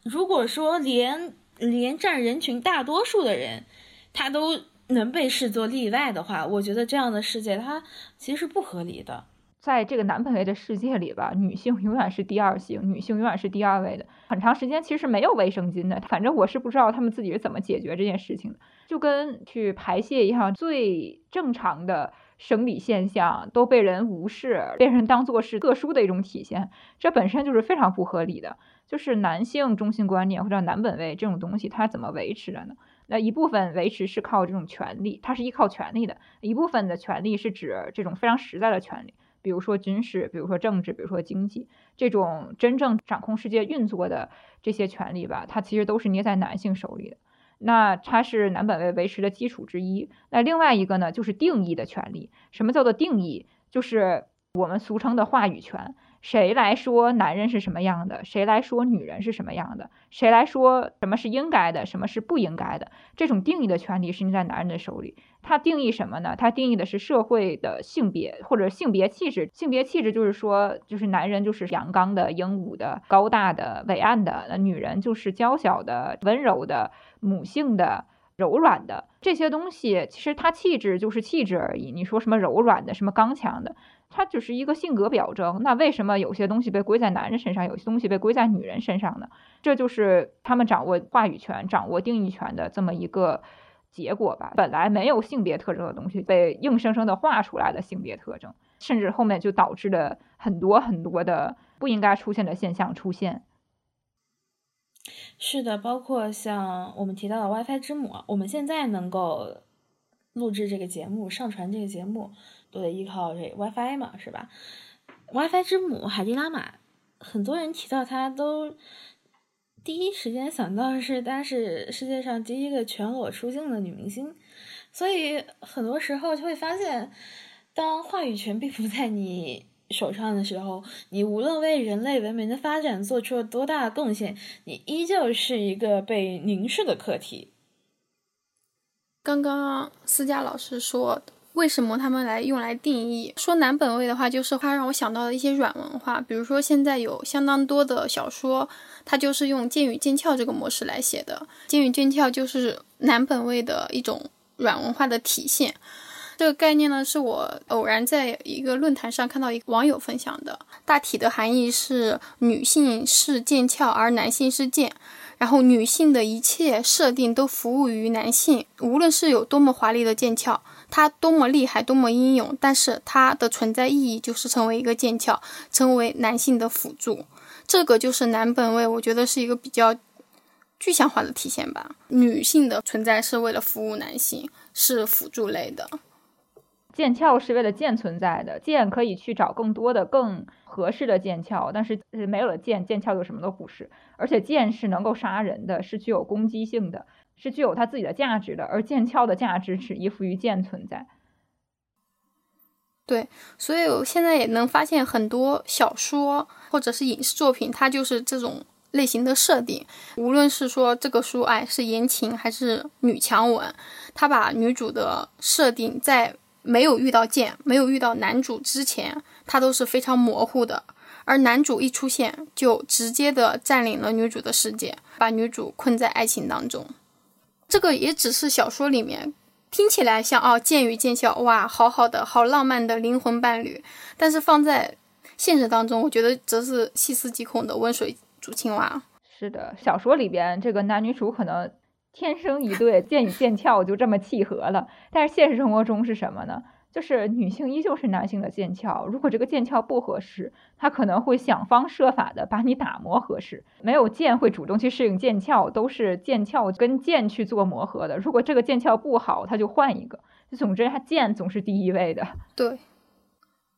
如果说连连占人群大多数的人，他都。能被视作例外的话，我觉得这样的世界它其实是不合理的。在这个男本位的世界里吧，女性永远是第二性，女性永远是第二位的。很长时间其实是没有卫生巾的，反正我是不知道他们自己是怎么解决这件事情的。就跟去排泄一样，最正常的生理现象都被人无视，被人当做是特殊的一种体现，这本身就是非常不合理的。就是男性中心观念或者男本位这种东西，它怎么维持的呢？那一部分维持是靠这种权利，它是依靠权利的；一部分的权利是指这种非常实在的权利，比如说军事，比如说政治，比如说经济，这种真正掌控世界运作的这些权利吧，它其实都是捏在男性手里的。那它是男本位维持的基础之一。那另外一个呢，就是定义的权利。什么叫做定义？就是我们俗称的话语权。谁来说男人是什么样的？谁来说女人是什么样的？谁来说什么是应该的，什么是不应该的？这种定义的权利是捏在男人的手里。他定义什么呢？他定义的是社会的性别或者性别气质。性别气质就是说，就是男人就是阳刚的、英武的、高大的、伟岸的；那女人就是娇小的、温柔的、母性的、柔软的。这些东西其实它气质就是气质而已。你说什么柔软的，什么刚强的？它只是一个性格表征，那为什么有些东西被归在男人身上，有些东西被归在女人身上呢？这就是他们掌握话语权、掌握定义权的这么一个结果吧。本来没有性别特征的东西，被硬生生的画出来的性别特征，甚至后面就导致了很多很多的不应该出现的现象出现。是的，包括像我们提到的 WiFi 之母，我们现在能够录制这个节目、上传这个节目。都得依靠这 WiFi 嘛，是吧？WiFi 之母海蒂拉玛，很多人提到她都第一时间想到的是她是世界上第一个全裸出镜的女明星，所以很多时候就会发现，当话语权并不在你手上的时候，你无论为人类文明的发展做出了多大的贡献，你依旧是一个被凝视的课题。刚刚思佳老师说。为什么他们来用来定义？说男本位的话，就是它让我想到了一些软文化，比如说现在有相当多的小说，它就是用剑与剑鞘这个模式来写的。剑与剑鞘就是男本位的一种软文化的体现。这个概念呢，是我偶然在一个论坛上看到一个网友分享的，大体的含义是女性是剑鞘，而男性是剑。然后，女性的一切设定都服务于男性，无论是有多么华丽的剑鞘，它多么厉害，多么英勇，但是它的存在意义就是成为一个剑鞘，成为男性的辅助。这个就是男本位，我觉得是一个比较具象化的体现吧。女性的存在是为了服务男性，是辅助类的。剑鞘是为了剑存在的，剑可以去找更多的、更合适的剑鞘，但是没有了剑，剑鞘就什么都不是。而且剑是能够杀人的，是具有攻击性的，是具有它自己的价值的，而剑鞘的价值只依附于剑存在。对，所以我现在也能发现很多小说或者是影视作品，它就是这种类型的设定。无论是说这个书，哎，是言情还是女强文，它把女主的设定在。没有遇到剑，没有遇到男主之前，他都是非常模糊的。而男主一出现，就直接的占领了女主的世界，把女主困在爱情当中。这个也只是小说里面听起来像哦，剑与剑鞘，哇，好好的，好浪漫的灵魂伴侣。但是放在现实当中，我觉得则是细思极恐的温水煮青蛙。是的，小说里边这个男女主可能。天生一对，剑与剑鞘就这么契合了。但是现实生活中是什么呢？就是女性依旧是男性的剑鞘。如果这个剑鞘不合适，他可能会想方设法的把你打磨合适。没有剑会主动去适应剑鞘，都是剑鞘跟剑去做磨合的。如果这个剑鞘不好，他就换一个。总之，他剑总是第一位的。对，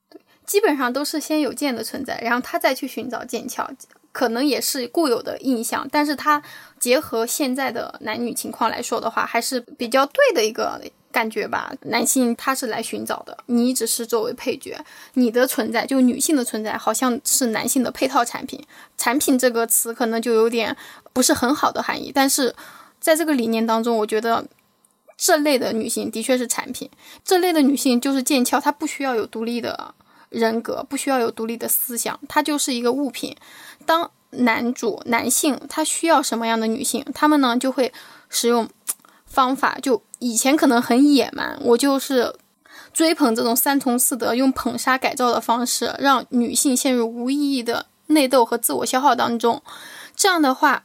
对，基本上都是先有剑的存在，然后他再去寻找剑鞘。可能也是固有的印象，但是它结合现在的男女情况来说的话，还是比较对的一个感觉吧。男性他是来寻找的，你只是作为配角，你的存在就女性的存在，好像是男性的配套产品。产品这个词可能就有点不是很好的含义，但是在这个理念当中，我觉得这类的女性的确是产品，这类的女性就是剑鞘，她不需要有独立的。人格不需要有独立的思想，她就是一个物品。当男主男性他需要什么样的女性，他们呢就会使用方法。就以前可能很野蛮，我就是追捧这种三从四德，用捧杀改造的方式，让女性陷入无意义的内斗和自我消耗当中。这样的话，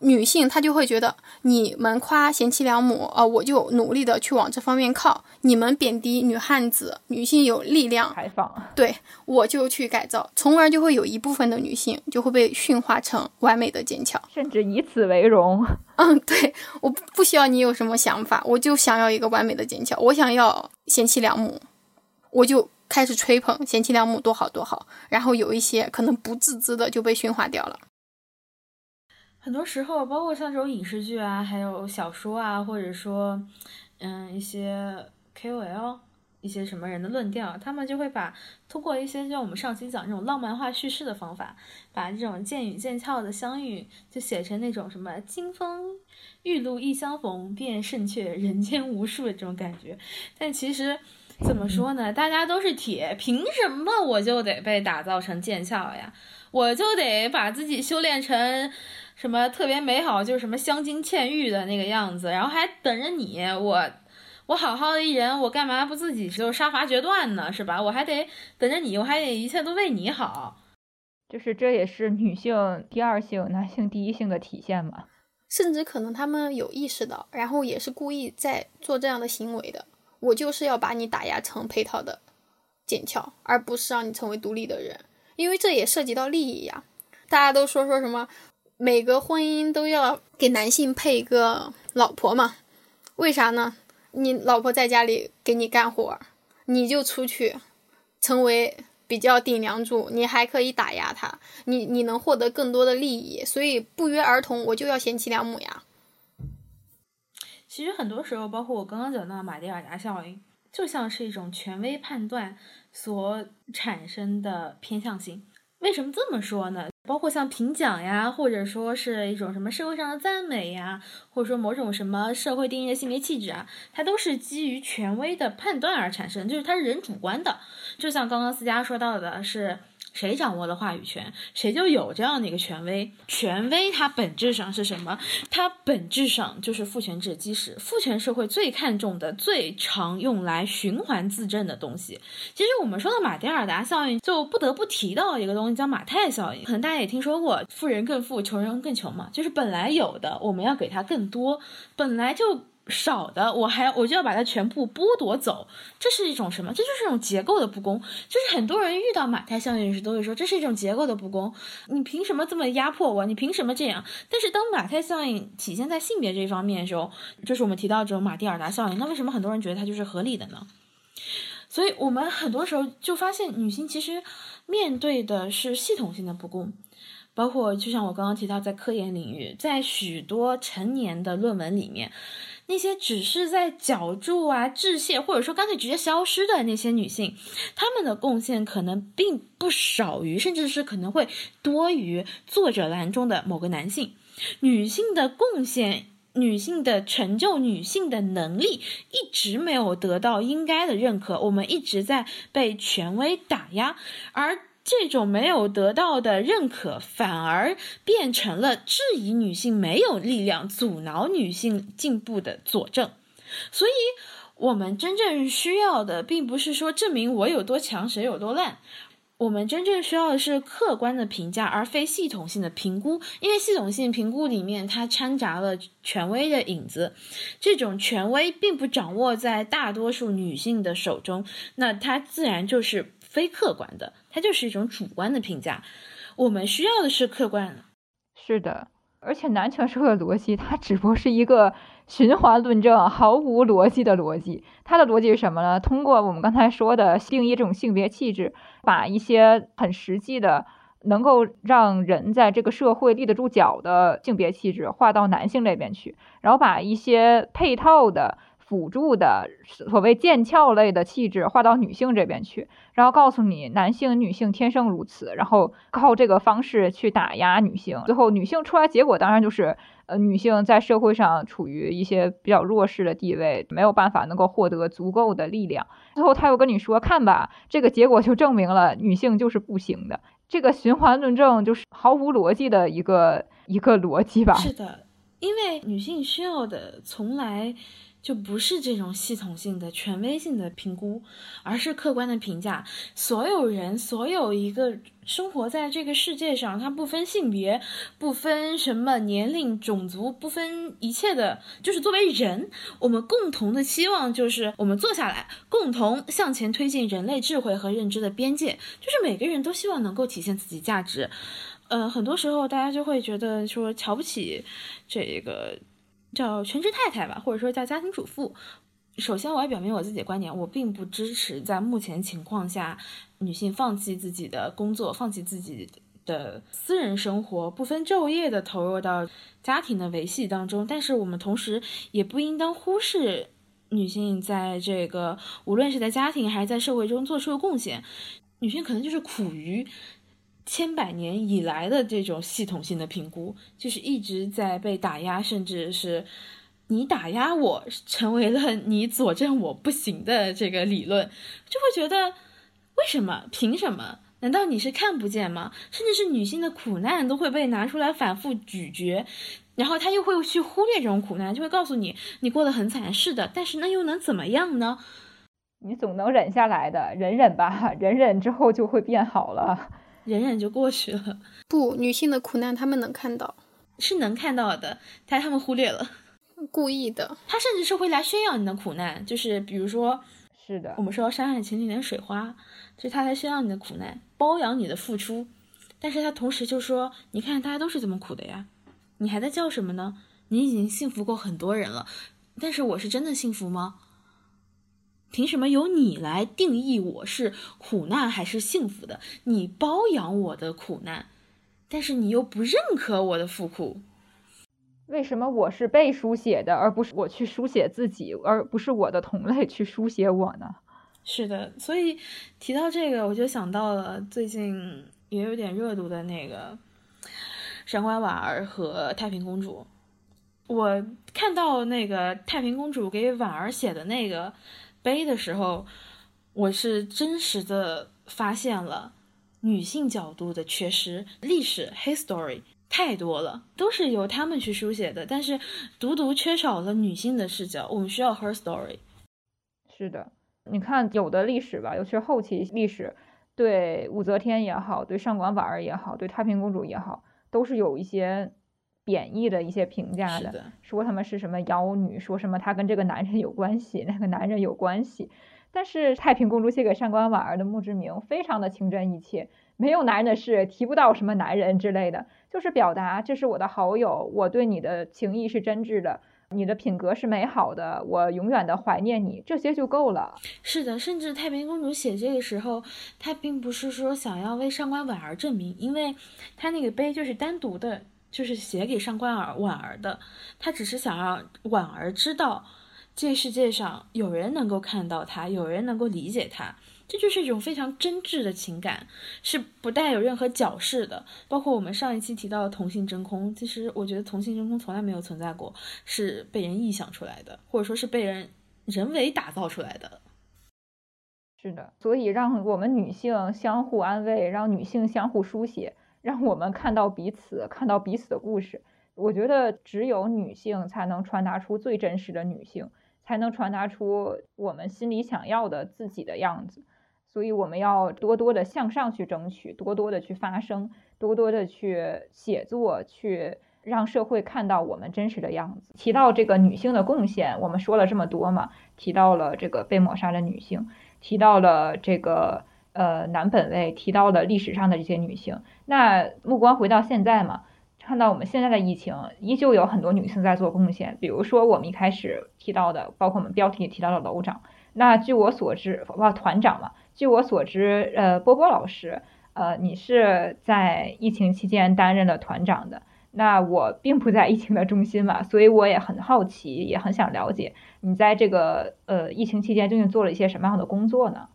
女性她就会觉得你们夸贤妻良母啊，我就努力的去往这方面靠；你们贬低女汉子、女性有力量，采访，对我就去改造，从而就会有一部分的女性就会被驯化成完美的坚强，甚至以此为荣。嗯，对，我不需要你有什么想法，我就想要一个完美的坚强，我想要贤妻良母，我就开始吹捧贤妻良母多好多好，然后有一些可能不自知的就被驯化掉了。很多时候，包括像这种影视剧啊，还有小说啊，或者说，嗯，一些 KOL，一些什么人的论调，他们就会把通过一些像我们上期讲这种浪漫化叙事的方法，把这种剑与剑鞘的相遇，就写成那种什么“金风玉露一相逢，便胜却人间无数”的这种感觉。但其实怎么说呢？大家都是铁，凭什么我就得被打造成剑鞘呀？我就得把自己修炼成？什么特别美好，就是什么镶金嵌玉的那个样子，然后还等着你我，我好好的一人，我干嘛不自己就杀伐决断呢？是吧？我还得等着你，我还得一切都为你好，就是这也是女性第二性，男性第一性的体现嘛？甚至可能他们有意识到，然后也是故意在做这样的行为的。我就是要把你打压成配套的剑鞘，而不是让你成为独立的人，因为这也涉及到利益呀。大家都说说什么？每个婚姻都要给男性配一个老婆嘛？为啥呢？你老婆在家里给你干活，你就出去成为比较顶梁柱，你还可以打压他，你你能获得更多的利益，所以不约而同，我就要贤妻良母呀。其实很多时候，包括我刚刚讲到马蒂尔达效应，就像是一种权威判断所产生的偏向性。为什么这么说呢？包括像评奖呀，或者说是一种什么社会上的赞美呀，或者说某种什么社会定义的性别气质啊，它都是基于权威的判断而产生，就是它是人主观的。就像刚刚思佳说到的是。谁掌握了话语权，谁就有这样的一个权威。权威它本质上是什么？它本质上就是父权制基石。父权社会最看重的、最常用来循环自证的东西。其实我们说到马迭尔达效应，就不得不提到一个东西，叫马太效应。可能大家也听说过，富人更富，穷人更穷嘛。就是本来有的，我们要给他更多。本来就。少的，我还我就要把它全部剥夺走，这是一种什么？这就是一种结构的不公。就是很多人遇到马太效应时，都会说这是一种结构的不公。你凭什么这么压迫我？你凭什么这样？但是当马太效应体现在性别这一方面的时候，就是我们提到这种马蒂尔达效应。那为什么很多人觉得它就是合理的呢？所以我们很多时候就发现，女性其实面对的是系统性的不公，包括就像我刚刚提到，在科研领域，在许多成年的论文里面。那些只是在脚注啊、致谢，或者说干脆直接消失的那些女性，她们的贡献可能并不少于，甚至是可能会多于作者栏中的某个男性。女性的贡献、女性的成就、女性的能力，一直没有得到应该的认可。我们一直在被权威打压，而。这种没有得到的认可，反而变成了质疑女性没有力量、阻挠女性进步的佐证。所以，我们真正需要的，并不是说证明我有多强，谁有多烂。我们真正需要的是客观的评价，而非系统性的评估。因为系统性评估里面，它掺杂了权威的影子。这种权威并不掌握在大多数女性的手中，那它自然就是非客观的。它就是一种主观的评价，我们需要的是客观。是的，而且男权社会的逻辑，它只不过是一个循环论证，毫无逻辑的逻辑。它的逻辑是什么呢？通过我们刚才说的定义这种性别气质，把一些很实际的、能够让人在这个社会立得住脚的性别气质划到男性这边去，然后把一些配套的。辅助的所谓剑鞘类的气质划到女性这边去，然后告诉你男性女性天生如此，然后靠这个方式去打压女性，最后女性出来结果当然就是呃女性在社会上处于一些比较弱势的地位，没有办法能够获得足够的力量。最后他又跟你说，看吧，这个结果就证明了女性就是不行的。这个循环论证就是毫无逻辑的一个一个逻辑吧？是的，因为女性需要的从来。就不是这种系统性的、权威性的评估，而是客观的评价。所有人，所有一个生活在这个世界上，他不分性别，不分什么年龄、种族，不分一切的，就是作为人，我们共同的期望就是我们坐下来，共同向前推进人类智慧和认知的边界，就是每个人都希望能够体现自己价值。呃，很多时候大家就会觉得说瞧不起这个。叫全职太太吧，或者说叫家庭主妇。首先，我要表明我自己的观点，我并不支持在目前情况下女性放弃自己的工作，放弃自己的私人生活，不分昼夜的投入到家庭的维系当中。但是，我们同时也不应当忽视女性在这个无论是在家庭还是在社会中做出的贡献。女性可能就是苦于千百年以来的这种系统性的评估，就是一直在被打压，甚至是你打压我，成为了你佐证我不行的这个理论，就会觉得为什么？凭什么？难道你是看不见吗？甚至是女性的苦难都会被拿出来反复咀嚼，然后他又会去忽略这种苦难，就会告诉你你过得很惨，是的，但是那又能怎么样呢？你总能忍下来的，忍忍吧，忍忍之后就会变好了。忍忍就过去了。不，女性的苦难他们能看到，是能看到的，但他们忽略了，故意的。他甚至是会来宣扬你的苦难，就是比如说，是的，我们说《山海情》里面水花，就是他来宣扬你的苦难，包养你的付出，但是他同时就说，你看大家都是这么苦的呀，你还在叫什么呢？你已经幸福过很多人了，但是我是真的幸福吗？凭什么由你来定义我是苦难还是幸福的？你包养我的苦难，但是你又不认可我的富苦。为什么我是被书写的，而不是我去书写自己，而不是我的同类去书写我呢？是的，所以提到这个，我就想到了最近也有点热度的那个上官婉儿和太平公主。我看到那个太平公主给婉儿写的那个。碑的时候，我是真实的发现了女性角度的缺失，历史 history 太多了，都是由他们去书写的，但是独独缺少了女性的视角。我们需要 her story。是的，你看有的历史吧，尤其是后期历史，对武则天也好，对上官婉儿也好，对太平公主也好，都是有一些。贬义的一些评价的，说他们是什么妖女，说什么她跟这个男人有关系，那个男人有关系。但是太平公主写给上官婉儿的墓志铭非常的情真意切，没有男人的事，提不到什么男人之类的，就是表达这是我的好友，我对你的情谊是真挚的，你的品格是美好的，我永远的怀念你，这些就够了。是的，甚至太平公主写这个时候，她并不是说想要为上官婉儿证明，因为她那个碑就是单独的。就是写给上官儿婉儿的，他只是想让婉儿知道，这世界上有人能够看到他，有人能够理解他，这就是一种非常真挚的情感，是不带有任何矫饰的。包括我们上一期提到的同性真空，其实我觉得同性真空从来没有存在过，是被人臆想出来的，或者说是被人人为打造出来的。是的，所以让我们女性相互安慰，让女性相互书写。让我们看到彼此，看到彼此的故事。我觉得只有女性才能传达出最真实的女性，才能传达出我们心里想要的自己的样子。所以我们要多多的向上去争取，多多的去发声，多多的去写作，去让社会看到我们真实的样子。提到这个女性的贡献，我们说了这么多嘛，提到了这个被抹杀的女性，提到了这个。呃，男本位提到了历史上的这些女性，那目光回到现在嘛，看到我们现在的疫情，依旧有很多女性在做贡献。比如说我们一开始提到的，包括我们标题里提到的楼长。那据我所知，哇，团长嘛，据我所知，呃，波波老师，呃，你是在疫情期间担任了团长的。那我并不在疫情的中心嘛，所以我也很好奇，也很想了解你在这个呃疫情期间究竟做了一些什么样的工作呢？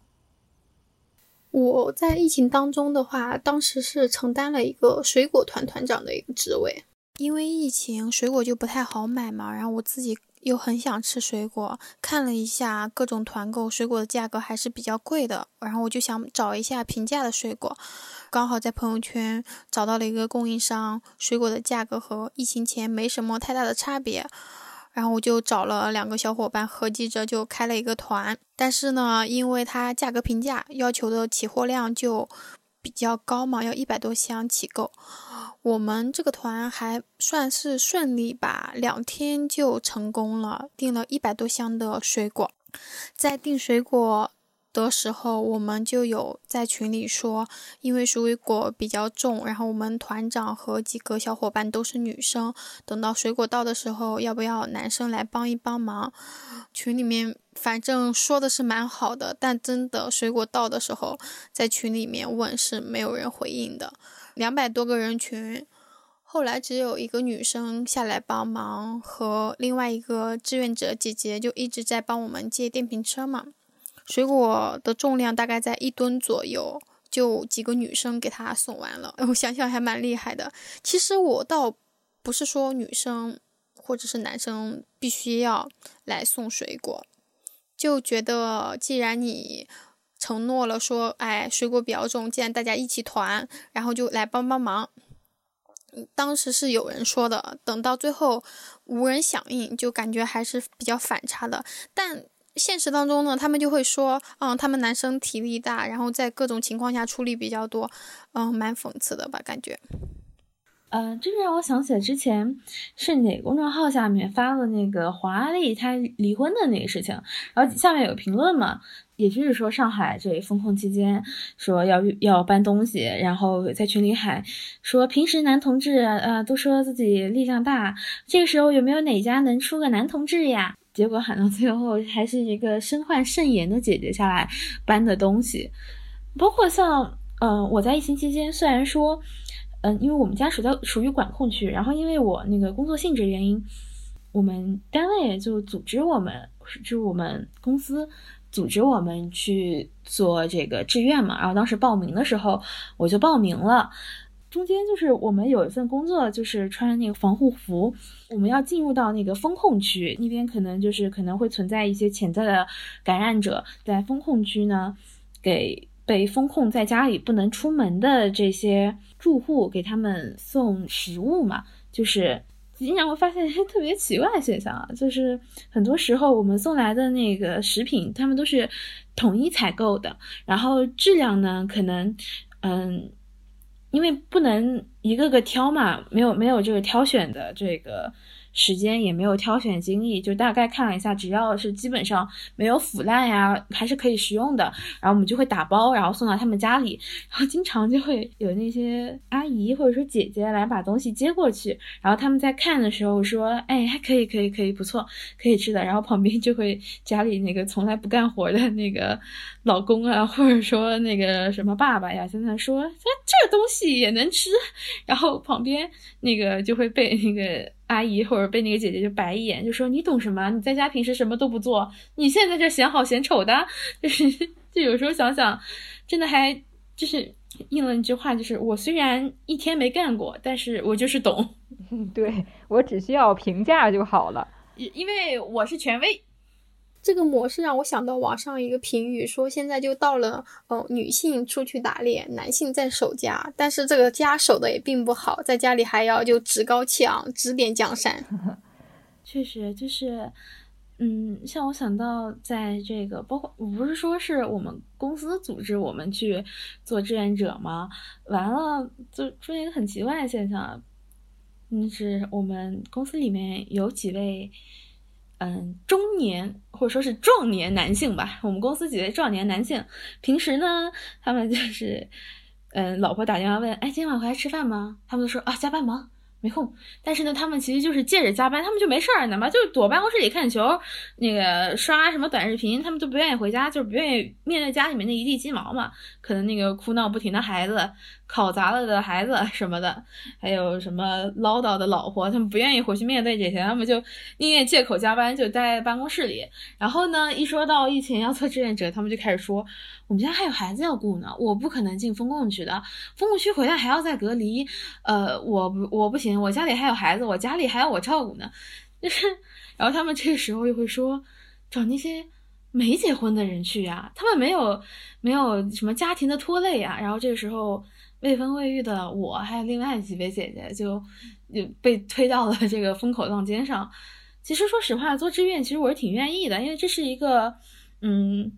我在疫情当中的话，当时是承担了一个水果团团长的一个职位，因为疫情水果就不太好买嘛，然后我自己又很想吃水果，看了一下各种团购水果的价格还是比较贵的，然后我就想找一下平价的水果，刚好在朋友圈找到了一个供应商，水果的价格和疫情前没什么太大的差别。然后我就找了两个小伙伴合计着就开了一个团，但是呢，因为它价格平价，要求的起货量就比较高嘛，要一百多箱起购。我们这个团还算是顺利吧，两天就成功了，订了一百多箱的水果。在订水果。的时候，我们就有在群里说，因为水果比较重，然后我们团长和几个小伙伴都是女生，等到水果到的时候，要不要男生来帮一帮忙？群里面反正说的是蛮好的，但真的水果到的时候，在群里面问是没有人回应的。两百多个人群，后来只有一个女生下来帮忙，和另外一个志愿者姐姐就一直在帮我们借电瓶车嘛。水果的重量大概在一吨左右，就几个女生给他送完了。我想想还蛮厉害的。其实我倒不是说女生或者是男生必须要来送水果，就觉得既然你承诺了说，哎，水果比较重，既然大家一起团，然后就来帮帮忙。当时是有人说的，等到最后无人响应，就感觉还是比较反差的。但现实当中呢，他们就会说，嗯，他们男生体力大，然后在各种情况下出力比较多，嗯，蛮讽刺的吧，感觉。嗯，这让我想起来之前是哪个公众号下面发了那个黄阿丽她离婚的那个事情，然后下面有评论嘛，也就是说上海这封控期间说要要搬东西，然后在群里喊说平时男同志呃都说自己力量大，这个时候有没有哪家能出个男同志呀？结果喊到最后，还是一个身患肾炎的姐姐下来搬的东西，包括像，嗯，我在疫情期间，虽然说，嗯，因为我们家属在属于管控区，然后因为我那个工作性质原因，我们单位就组织我们，就是我们公司组织我们去做这个志愿嘛，然后当时报名的时候，我就报名了。中间就是我们有一份工作，就是穿那个防护服，我们要进入到那个风控区，那边可能就是可能会存在一些潜在的感染者，在风控区呢，给被封控在家里不能出门的这些住户给他们送食物嘛，就是经常会发现一 些特别奇怪的现象啊，就是很多时候我们送来的那个食品，他们都是统一采购的，然后质量呢，可能嗯。因为不能一个个挑嘛，没有没有这个挑选的这个。时间也没有挑选精力，就大概看了一下，只要是基本上没有腐烂呀，还是可以食用的。然后我们就会打包，然后送到他们家里。然后经常就会有那些阿姨或者说姐姐来把东西接过去，然后他们在看的时候说：“哎，还可以，可以，可以，不错，可以吃的。”然后旁边就会家里那个从来不干活的那个老公啊，或者说那个什么爸爸呀，在那说：“这这东西也能吃。”然后旁边那个就会被那个。阿姨 或者被那个姐姐就白一眼，就说你懂什么？你在家平时什么都不做，你现在这嫌好嫌丑的，就是 就有时候想想，真的还就是应了一句话，就是我虽然一天没干过，但是我就是懂。对我只需要评价就好了，因因为我是权威。这个模式让我想到网上一个评语，说现在就到了，呃，女性出去打猎，男性在守家，但是这个家守的也并不好，在家里还要就趾高气昂，指点江山。确实，就是，嗯，像我想到，在这个包括，不是说是我们公司组织我们去做志愿者吗？完了，就出现一个很奇怪的现象，嗯，是我们公司里面有几位。嗯，中年或者说是壮年男性吧，我们公司几位壮年男性，平时呢，他们就是，嗯，老婆打电话问，哎，今晚回来吃饭吗？他们都说啊，加班忙。没空，但是呢，他们其实就是借着加班，他们就没事儿，哪怕就是躲办公室里看球，那个刷什么短视频，他们都不愿意回家，就是不愿意面对家里面那一地鸡毛嘛。可能那个哭闹不停的孩子，考砸了的孩子什么的，还有什么唠叨的老婆，他们不愿意回去面对这些，他们就宁愿借口加班，就待在办公室里。然后呢，一说到疫情要做志愿者，他们就开始说。我们家还有孩子要顾呢，我不可能进封控区的，封控区回来还要再隔离，呃，我不我不行，我家里还有孩子，我家里还要我照顾呢，就是，然后他们这个时候又会说，找那些没结婚的人去呀，他们没有没有什么家庭的拖累呀，然后这个时候未婚未育的我还有另外几位姐姐就就被推到了这个风口浪尖上。其实说实话，做志愿其实我是挺愿意的，因为这是一个嗯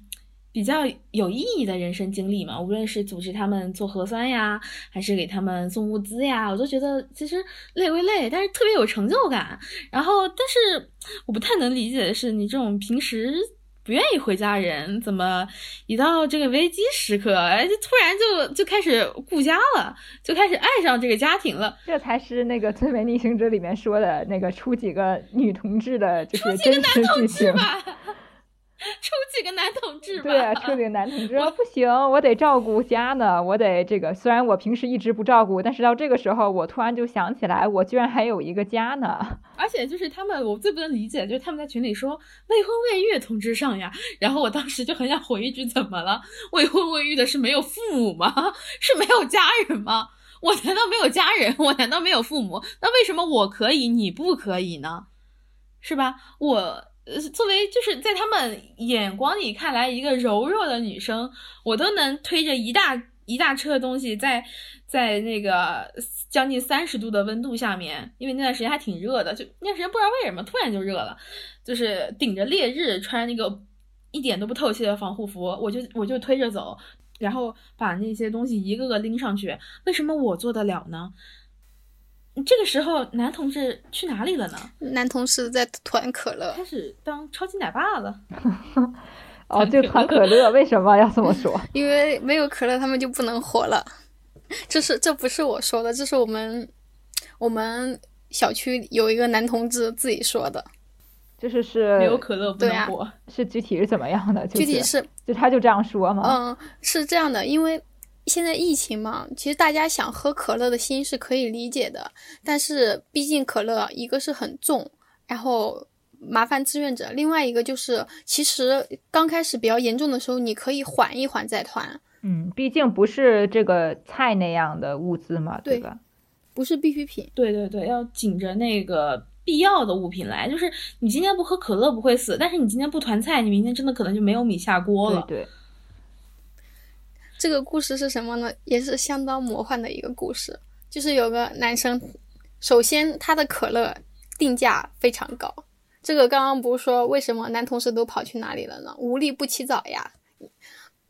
比较有意义的人生经历嘛。无论是组织他们做核酸呀，还是给他们送物资呀，我都觉得其实累归累，但是特别有成就感。然后，但是我不太能理解的是，你这种平时。不愿意回家人，怎么一到这个危机时刻，哎，就突然就就开始顾家了，就开始爱上这个家庭了？这才是那个《最美逆行者》里面说的那个出几个女同志的，就是真实剧情。出几个男同志吧？对啊，出几个男同志 不行，我得照顾家呢，我得这个。虽然我平时一直不照顾，但是到这个时候，我突然就想起来，我居然还有一个家呢。而且就是他们，我最不能理解就是他们在群里说未婚未育同志上呀，然后我当时就很想回一句：怎么了？未婚未育的是没有父母吗？是没有家人吗？我难道没有家人？我难道没有父母？那为什么我可以，你不可以呢？是吧？我。呃，作为就是在他们眼光里看来一个柔弱的女生，我都能推着一大一大车的东西，在在那个将近三十度的温度下面，因为那段时间还挺热的，就那段时间不知道为什么突然就热了，就是顶着烈日穿那个一点都不透气的防护服，我就我就推着走，然后把那些东西一个个拎上去，为什么我做得了呢？这个时候，男同志去哪里了呢？男同事在团可乐，开始当超级奶爸了。哦，就团可乐，为什么要这么说？因为没有可乐，他们就不能活了。这是这不是我说的，这是我们我们小区有一个男同志自己说的。就是是没有可乐不能活，是具体是怎么样的？具体是就他就这样说吗？嗯，是这样的，因为。现在疫情嘛，其实大家想喝可乐的心是可以理解的，但是毕竟可乐一个是很重，然后麻烦志愿者；另外一个就是，其实刚开始比较严重的时候，你可以缓一缓再团。嗯，毕竟不是这个菜那样的物资嘛，对吧？不是必需品。对对对，要紧着那个必要的物品来。就是你今天不喝可乐不会死，但是你今天不团菜，你明天真的可能就没有米下锅了。对。这个故事是什么呢？也是相当魔幻的一个故事。就是有个男生，首先他的可乐定价非常高。这个刚刚不是说为什么男同事都跑去哪里了呢？无利不起早呀！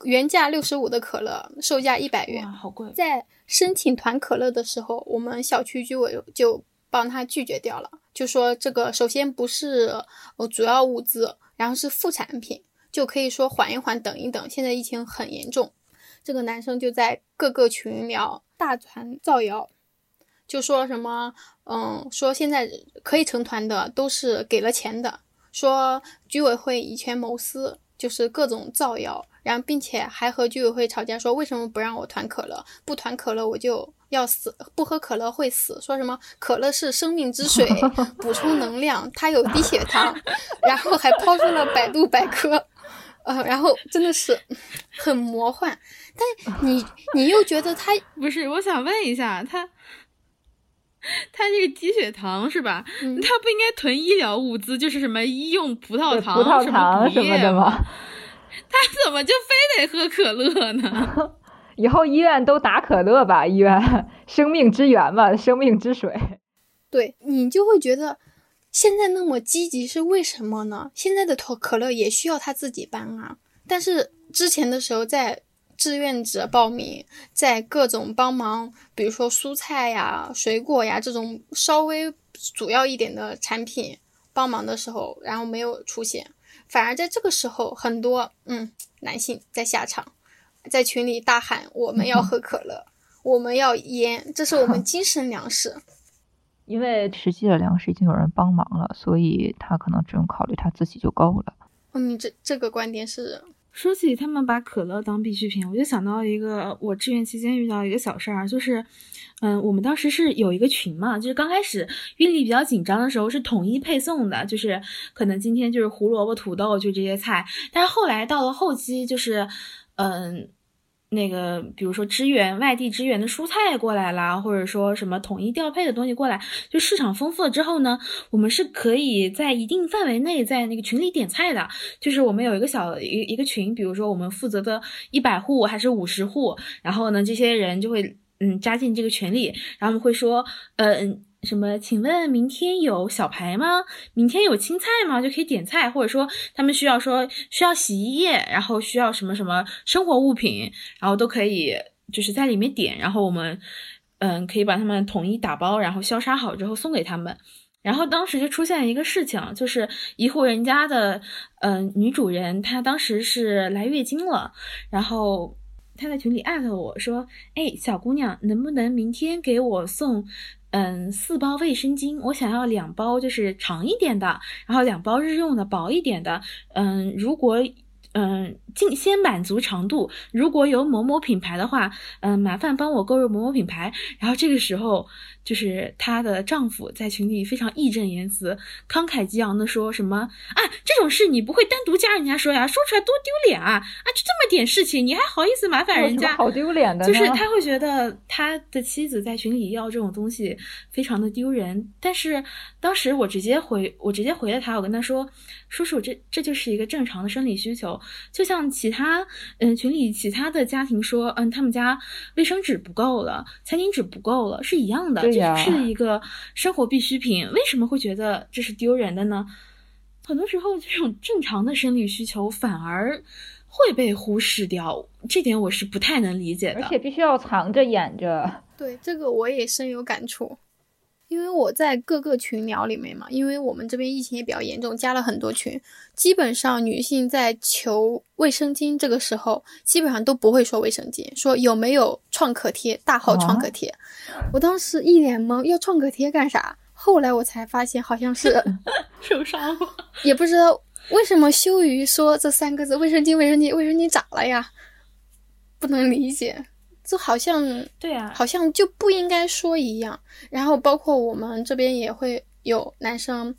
原价六十五的可乐，售价一百元，好贵。在申请团可乐的时候，我们小区居委就帮他拒绝掉了，就说这个首先不是呃主要物资，然后是副产品，就可以说缓一缓，等一等。现在疫情很严重。这个男生就在各个群聊大传造谣，就说什么，嗯，说现在可以成团的都是给了钱的，说居委会以权谋私，就是各种造谣，然后并且还和居委会吵架，说为什么不让我团可乐，不团可乐我就要死，不喝可乐会死，说什么可乐是生命之水，补充能量，它有低血糖，然后还抛出了百度百科。呃，然后真的是很魔幻，但你 你又觉得他不是？我想问一下，他他这个低血糖是吧？他不应该囤医疗物资，就是什么医用葡萄糖、葡萄糖什么的吗？他怎么就非得喝可乐呢？以后医院都打可乐吧，医院生命之源嘛，生命之水。对你就会觉得。现在那么积极是为什么呢？现在的可可乐也需要他自己搬啊，但是之前的时候在志愿者报名，在各种帮忙，比如说蔬菜呀、水果呀这种稍微主要一点的产品帮忙的时候，然后没有出现，反而在这个时候，很多嗯男性在下场，在群里大喊：“我们要喝可乐，我们要烟，这是我们精神粮食。”因为实际的粮食已经有人帮忙了，所以他可能只用考虑他自己就够了。嗯，这这个观点是说起他们把可乐当必需品，我就想到一个我志愿期间遇到一个小事儿，就是，嗯，我们当时是有一个群嘛，就是刚开始运力比较紧张的时候是统一配送的，就是可能今天就是胡萝卜、土豆就这些菜，但是后来到了后期就是，嗯。那个，比如说支援外地支援的蔬菜过来啦，或者说什么统一调配的东西过来，就市场丰富了之后呢，我们是可以在一定范围内在那个群里点菜的。就是我们有一个小一一个群，比如说我们负责的一百户还是五十户，然后呢，这些人就会嗯加进这个群里，然后我们会说，嗯。什么？请问明天有小排吗？明天有青菜吗？就可以点菜，或者说他们需要说需要洗衣液，然后需要什么什么生活物品，然后都可以就是在里面点，然后我们嗯可以把他们统一打包，然后消杀好之后送给他们。然后当时就出现了一个事情，就是一户人家的嗯女主人她当时是来月经了，然后。他在群里艾特我说：“哎，小姑娘，能不能明天给我送，嗯，四包卫生巾？我想要两包，就是长一点的，然后两包日用的薄一点的。嗯，如果，嗯，尽先满足长度，如果有某某品牌的话，嗯，麻烦帮我购入某某品牌。然后这个时候。”就是她的丈夫在群里非常义正言辞、慷慨激昂的说什么啊，这种事你不会单独加人家说呀，说出来多丢脸啊！啊，就这么点事情，你还好意思麻烦人家？好丢脸的。就是他会觉得他的妻子在群里要这种东西非常的丢人。但是当时我直接回，我直接回了他，我跟他说，叔叔，这这就是一个正常的生理需求，就像其他嗯群里其他的家庭说，嗯，他们家卫生纸不够了，餐巾纸不够了，是一样的。这是一个生活必需品，为什么会觉得这是丢人的呢？很多时候，这种正常的生理需求反而会被忽视掉，这点我是不太能理解的。而且必须要藏着掩着。对这个我也深有感触。因为我在各个群聊里面嘛，因为我们这边疫情也比较严重，加了很多群。基本上女性在求卫生巾这个时候，基本上都不会说卫生巾，说有没有创可贴，大号创可贴。我当时一脸懵，要创可贴干啥？后来我才发现，好像是 受伤了，也不知道为什么羞于说这三个字，卫生巾，卫生巾，卫生巾咋了呀？不能理解。就好像对啊，好像就不应该说一样。然后包括我们这边也会有男生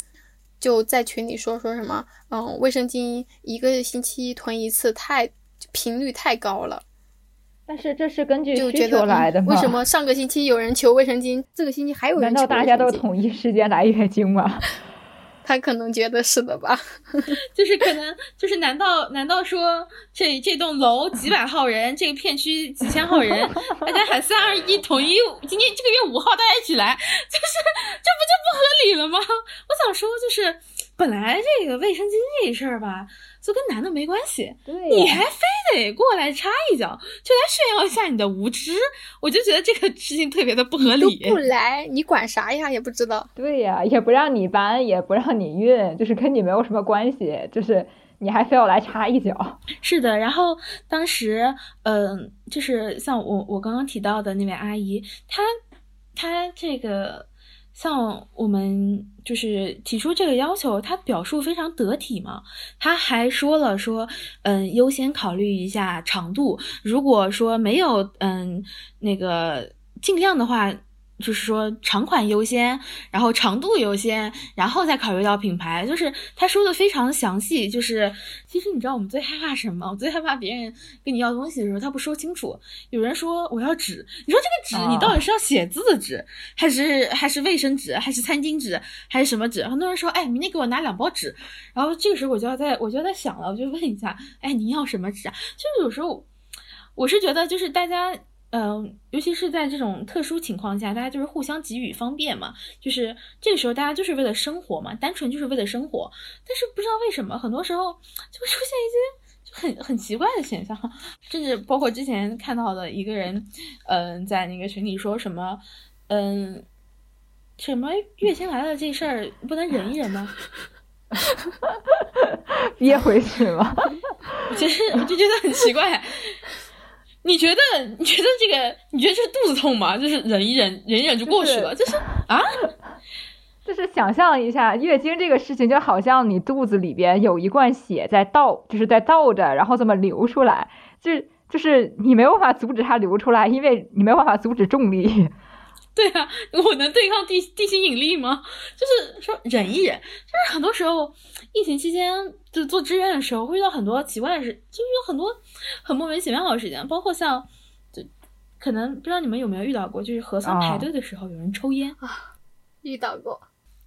就在群里说说什么，嗯，卫生巾一个星期囤一次太频率太高了。但是这是根据需求来的吗？为什么上个星期有人求卫生巾，这个星期还有人求难道大家都统一时间来月经吗？他可能觉得是的吧，就是可能就是难道难道说这这栋楼几百号人，这个片区几千号人，大家喊三二一统一，今天这个月五号大家一起来，就是 这不就不合理了吗？我想说就是本来这个卫生巾这事儿吧。就跟男的没关系，你还非得过来插一脚，就来炫耀一下你的无知，我就觉得这个事情特别的不合理。不来，你管啥呀？也不知道。对呀，也不让你搬，也不让你运，就是跟你没有什么关系，就是你还非要来插一脚。是的，然后当时，嗯，就是像我我刚刚提到的那位阿姨，她她这个。像我们就是提出这个要求，他表述非常得体嘛。他还说了说，嗯，优先考虑一下长度。如果说没有，嗯，那个尽量的话。就是说长款优先，然后长度优先，然后再考虑到品牌。就是他说的非常详细。就是其实你知道我们最害怕什么？我最害怕别人跟你要东西的时候他不说清楚。有人说我要纸，你说这个纸你到底是要写字的纸，还是还是卫生纸，还是餐巾纸，还是什么纸？很多人说，哎，明天给我拿两包纸。然后这个时候我就要在我就要在想了，我就问一下，哎，您要什么纸啊？就是有时候我是觉得就是大家。嗯，尤其是在这种特殊情况下，大家就是互相给予方便嘛。就是这个时候，大家就是为了生活嘛，单纯就是为了生活。但是不知道为什么，很多时候就会出现一些就很很奇怪的现象，甚至包括之前看到的一个人，嗯，在那个群里说什么，嗯，什么月经来了这事儿不能忍一忍吗？憋回去吗？其实我就觉得很奇怪。你觉得？你觉得这个？你觉得这是肚子痛吗？就是忍一忍，忍一忍就过去了。就是啊，就是想象一下月经这个事情，就好像你肚子里边有一罐血在倒，就是在倒着，然后这么流出来，就就是你没有办法阻止它流出来，因为你没有办法阻止重力。对啊，我能对抗地地心引力吗？就是说忍一忍，就是很多时候疫情期间就做志愿的时候会遇到很多奇怪的事，就是有很多很莫名其妙的事情，包括像就可能不知道你们有没有遇到过，就是核酸排队的时候有人抽烟啊，遇到过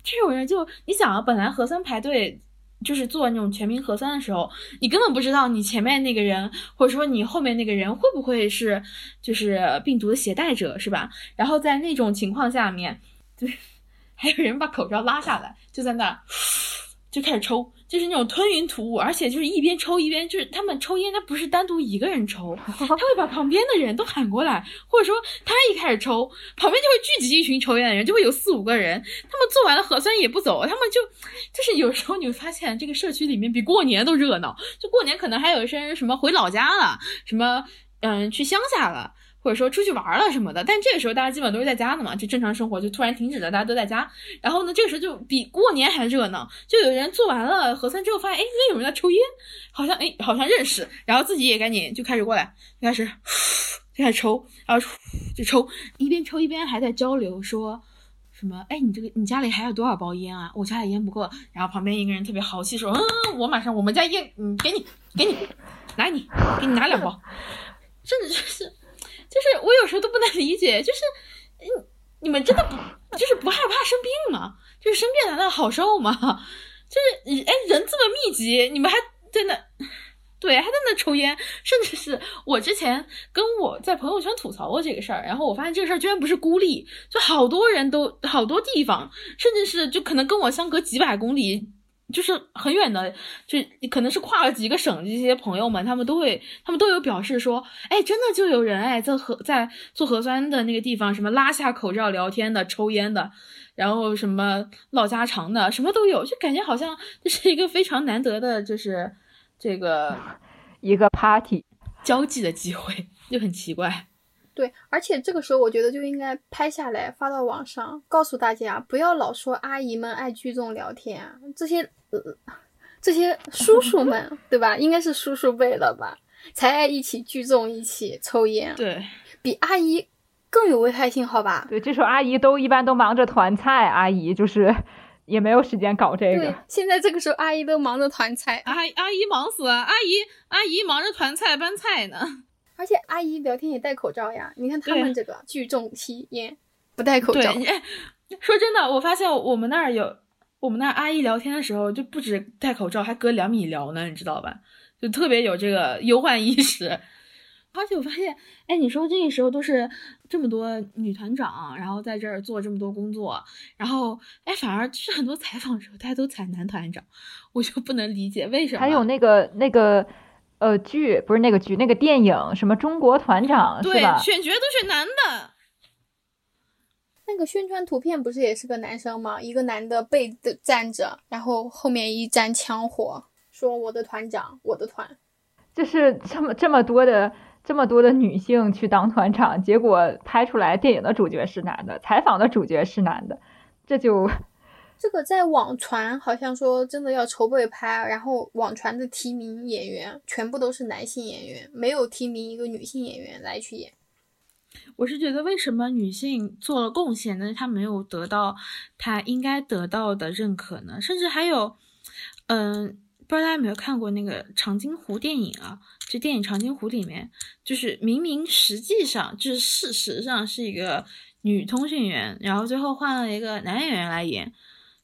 这种人，就你想啊，本来核酸排队。就是做那种全民核酸的时候，你根本不知道你前面那个人，或者说你后面那个人会不会是就是病毒的携带者，是吧？然后在那种情况下面，对，还有人把口罩拉下来，就在那儿就开始抽，就是那种吞云吐雾，而且就是一边抽一边就是他们抽烟，他不是单独一个人抽，他会把旁边的人都喊过来，或者说他一开始抽，旁边就会聚集一群抽烟的人，就会有四五个人，他们做完了核酸也不走，他们就就是有时候你会发现这个社区里面比过年都热闹，就过年可能还有一些人什么回老家了，什么嗯去乡下了。或者说出去玩了什么的，但这个时候大家基本都是在家的嘛，就正常生活就突然停止了，大家都在家。然后呢，这个时候就比过年还热闹，就有人做完了核酸之后发现，哎，因为有人在抽烟，好像哎好像认识，然后自己也赶紧就开始过来，就开始就开始抽，然后就抽，一边抽一边还在交流，说什么哎你这个你家里还有多少包烟啊？我家里烟不够。然后旁边一个人特别豪气说，嗯，我马上我们家烟，嗯，给你给你，拿你给你拿两包，甚至就是。就是我有时候都不能理解，就是，嗯，你们真的不就是不害怕生病吗？就是生病难道好受吗？就是哎，人这么密集，你们还在那，对，还在那抽烟，甚至是我之前跟我在朋友圈吐槽过这个事儿，然后我发现这个事儿居然不是孤立，就好多人都好多地方，甚至是就可能跟我相隔几百公里。就是很远的，就可能是跨了几个省，这些朋友们他们都会，他们都有表示说，哎，真的就有人哎，在核在做核酸的那个地方，什么拉下口罩聊天的、抽烟的，然后什么唠家常的，什么都有，就感觉好像这是一个非常难得的，就是这个一个 party 交际的机会，就很奇怪。对，而且这个时候我觉得就应该拍下来发到网上，告诉大家不要老说阿姨们爱聚众聊天，这些。呃，这些叔叔们，对吧？应该是叔叔辈了吧，才爱一起聚众一起抽烟。对，比阿姨更有危害性，好吧？对，这时候阿姨都一般都忙着团菜，阿姨就是也没有时间搞这个。对，现在这个时候阿姨都忙着团菜，阿阿姨忙死了，阿姨阿姨忙着团菜搬菜呢。而且阿姨聊天也戴口罩呀，你看他们这个聚众吸烟不戴口罩。哎，说真的，我发现我们那儿有。我们那阿姨聊天的时候，就不止戴口罩，还隔两米聊呢，你知道吧？就特别有这个忧患意识。而且我发现，哎，你说这个时候都是这么多女团长，然后在这儿做这么多工作，然后哎，反而就是很多采访的时候，大家都采男团长，我就不能理解为什么。还有那个那个呃剧，不是那个剧，那个电影，什么中国团长是吧？选角都是男的。那个宣传图片不是也是个男生吗？一个男的背的站着，然后后面一沾枪火，说我的团长，我的团，就是这么这么多的这么多的女性去当团长，结果拍出来电影的主角是男的，采访的主角是男的，这就这个在网传好像说真的要筹备拍，然后网传的提名演员全部都是男性演员，没有提名一个女性演员来去演。我是觉得，为什么女性做了贡献，但是她没有得到她应该得到的认可呢？甚至还有，嗯，不知道大家有没有看过那个《长津湖》电影啊？就电影《长津湖》里面，就是明明实际上就是事实上是一个女通讯员，然后最后换了一个男演员来演，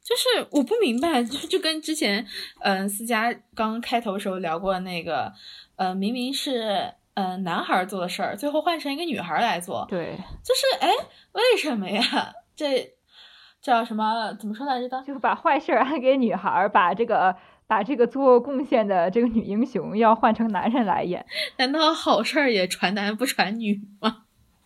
就是我不明白，就就跟之前，嗯，思佳刚开头时候聊过那个，呃，明明是。嗯，男孩做的事儿，最后换成一个女孩来做，对，就是哎，为什么呀？这叫什么？怎么说来着的？就是把坏事儿给女孩，把这个把这个做贡献的这个女英雄要换成男人来演。难道好事儿也传男不传女吗？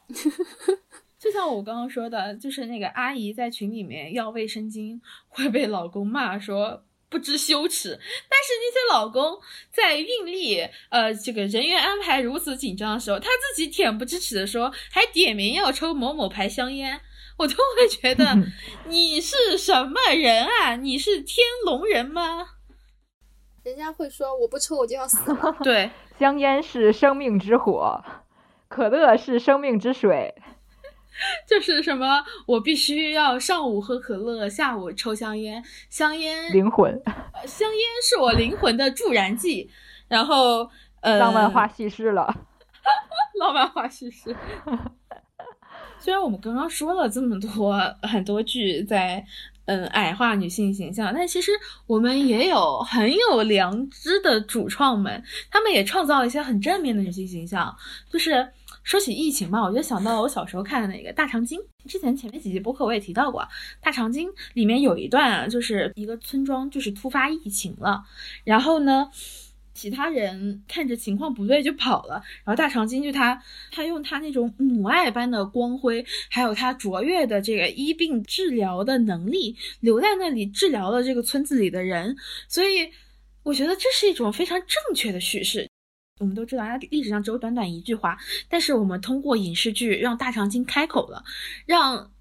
就像我刚刚说的，就是那个阿姨在群里面要卫生巾，会被老公骂说。不知羞耻，但是那些老公在运力，呃，这个人员安排如此紧张的时候，他自己恬不知耻的说，还点名要抽某某牌香烟，我都会觉得 你是什么人啊？你是天龙人吗？人家会说我不抽我就要死了。对，香烟是生命之火，可乐是生命之水。就是什么，我必须要上午喝可乐，下午抽香烟。香烟灵魂，香烟是我灵魂的助燃剂。然后，呃，浪漫化叙事了，浪漫化叙事。虽然我们刚刚说了这么多很多剧在嗯矮化女性形象，但其实我们也有很有良知的主创们，他们也创造了一些很正面的女性形象，就是。说起疫情嘛，我就想到了我小时候看的那个《大长今》。之前前面几集播客我也提到过，《大长今》里面有一段啊，就是一个村庄就是突发疫情了，然后呢。其他人看着情况不对就跑了，然后大长今就他，他用他那种母爱般的光辉，还有他卓越的这个医病治疗的能力，留在那里治疗了这个村子里的人。所以我觉得这是一种非常正确的叙事。我们都知道，他历史上只有短短一句话，但是我们通过影视剧让大长今开口了，让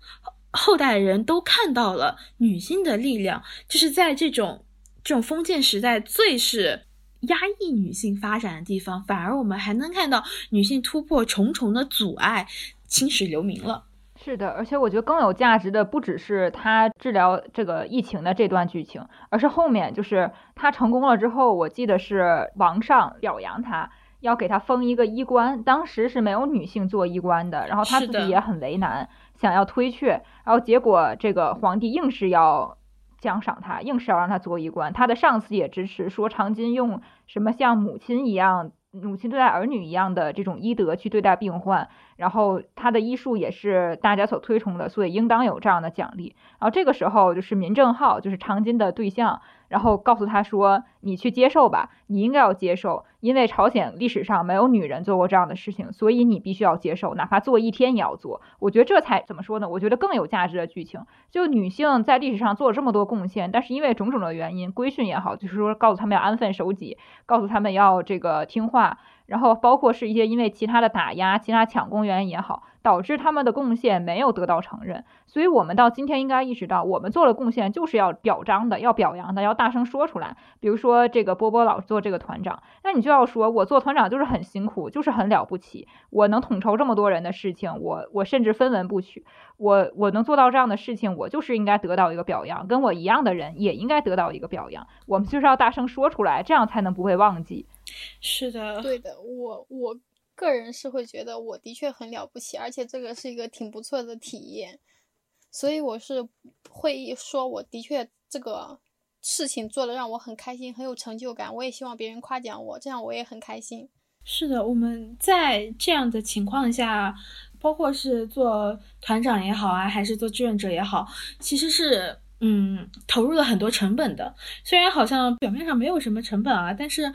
后代人都看到了女性的力量，就是在这种这种封建时代最是。压抑女性发展的地方，反而我们还能看到女性突破重重的阻碍，青史留名了。是的，而且我觉得更有价值的不只是他治疗这个疫情的这段剧情，而是后面就是他成功了之后，我记得是王上表扬他，要给他封一个医官。当时是没有女性做医官的，然后他自己也很为难，想要推却，然后结果这个皇帝硬是要。奖赏他，硬是要让他做医官。他的上司也支持，说长今用什么像母亲一样，母亲对待儿女一样的这种医德去对待病患。然后他的医术也是大家所推崇的，所以应当有这样的奖励。然后这个时候就是民政号，就是长今的对象，然后告诉他说：“你去接受吧，你应该要接受，因为朝鲜历史上没有女人做过这样的事情，所以你必须要接受，哪怕做一天也要做。”我觉得这才怎么说呢？我觉得更有价值的剧情，就女性在历史上做了这么多贡献，但是因为种种的原因，规训也好，就是说告诉他们要安分守己，告诉他们要这个听话。然后包括是一些因为其他的打压、其他抢攻原因也好，导致他们的贡献没有得到承认。所以，我们到今天应该意识到，我们做了贡献就是要表彰的、要表扬的、要大声说出来。比如说，这个波波老做这个团长，那你就要说，我做团长就是很辛苦，就是很了不起。我能统筹这么多人的事情，我我甚至分文不取，我我能做到这样的事情，我就是应该得到一个表扬。跟我一样的人也应该得到一个表扬。我们就是要大声说出来，这样才能不会忘记。是的，对的，我我个人是会觉得我的确很了不起，而且这个是一个挺不错的体验，所以我是会说我的确这个事情做的让我很开心，很有成就感，我也希望别人夸奖我，这样我也很开心。是的，我们在这样的情况下，包括是做团长也好啊，还是做志愿者也好，其实是嗯投入了很多成本的，虽然好像表面上没有什么成本啊，但是。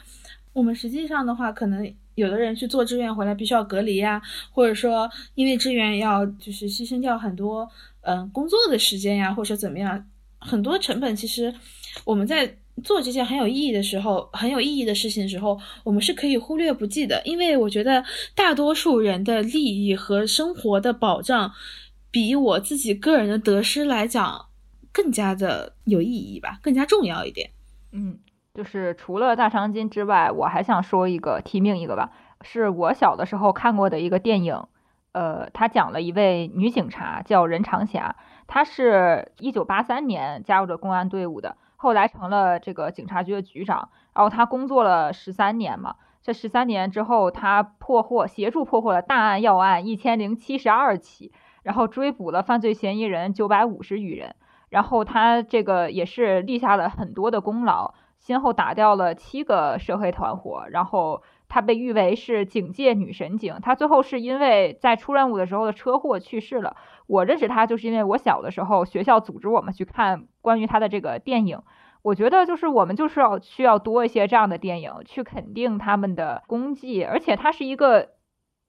我们实际上的话，可能有的人去做志愿回来必须要隔离呀，或者说因为志愿要就是牺牲掉很多嗯工作的时间呀，或者怎么样，很多成本。其实我们在做这件很有意义的时候，很有意义的事情的时候，我们是可以忽略不计的。因为我觉得大多数人的利益和生活的保障，比我自己个人的得失来讲更加的有意义吧，更加重要一点。嗯。就是除了大长今之外，我还想说一个提名一个吧，是我小的时候看过的一个电影，呃，他讲了一位女警察叫任长霞，她是一九八三年加入的公安队伍的，后来成了这个警察局的局长，然后她工作了十三年嘛，这十三年之后，她破获协助破获了大案要案一千零七十二起，然后追捕了犯罪嫌疑人九百五十余人，然后她这个也是立下了很多的功劳。先后打掉了七个涉黑团伙，然后她被誉为是警界女神警。她最后是因为在出任务的时候的车祸去世了。我认识她就是因为我小的时候学校组织我们去看关于她的这个电影。我觉得就是我们就是要需要多一些这样的电影去肯定他们的功绩，而且她是一个。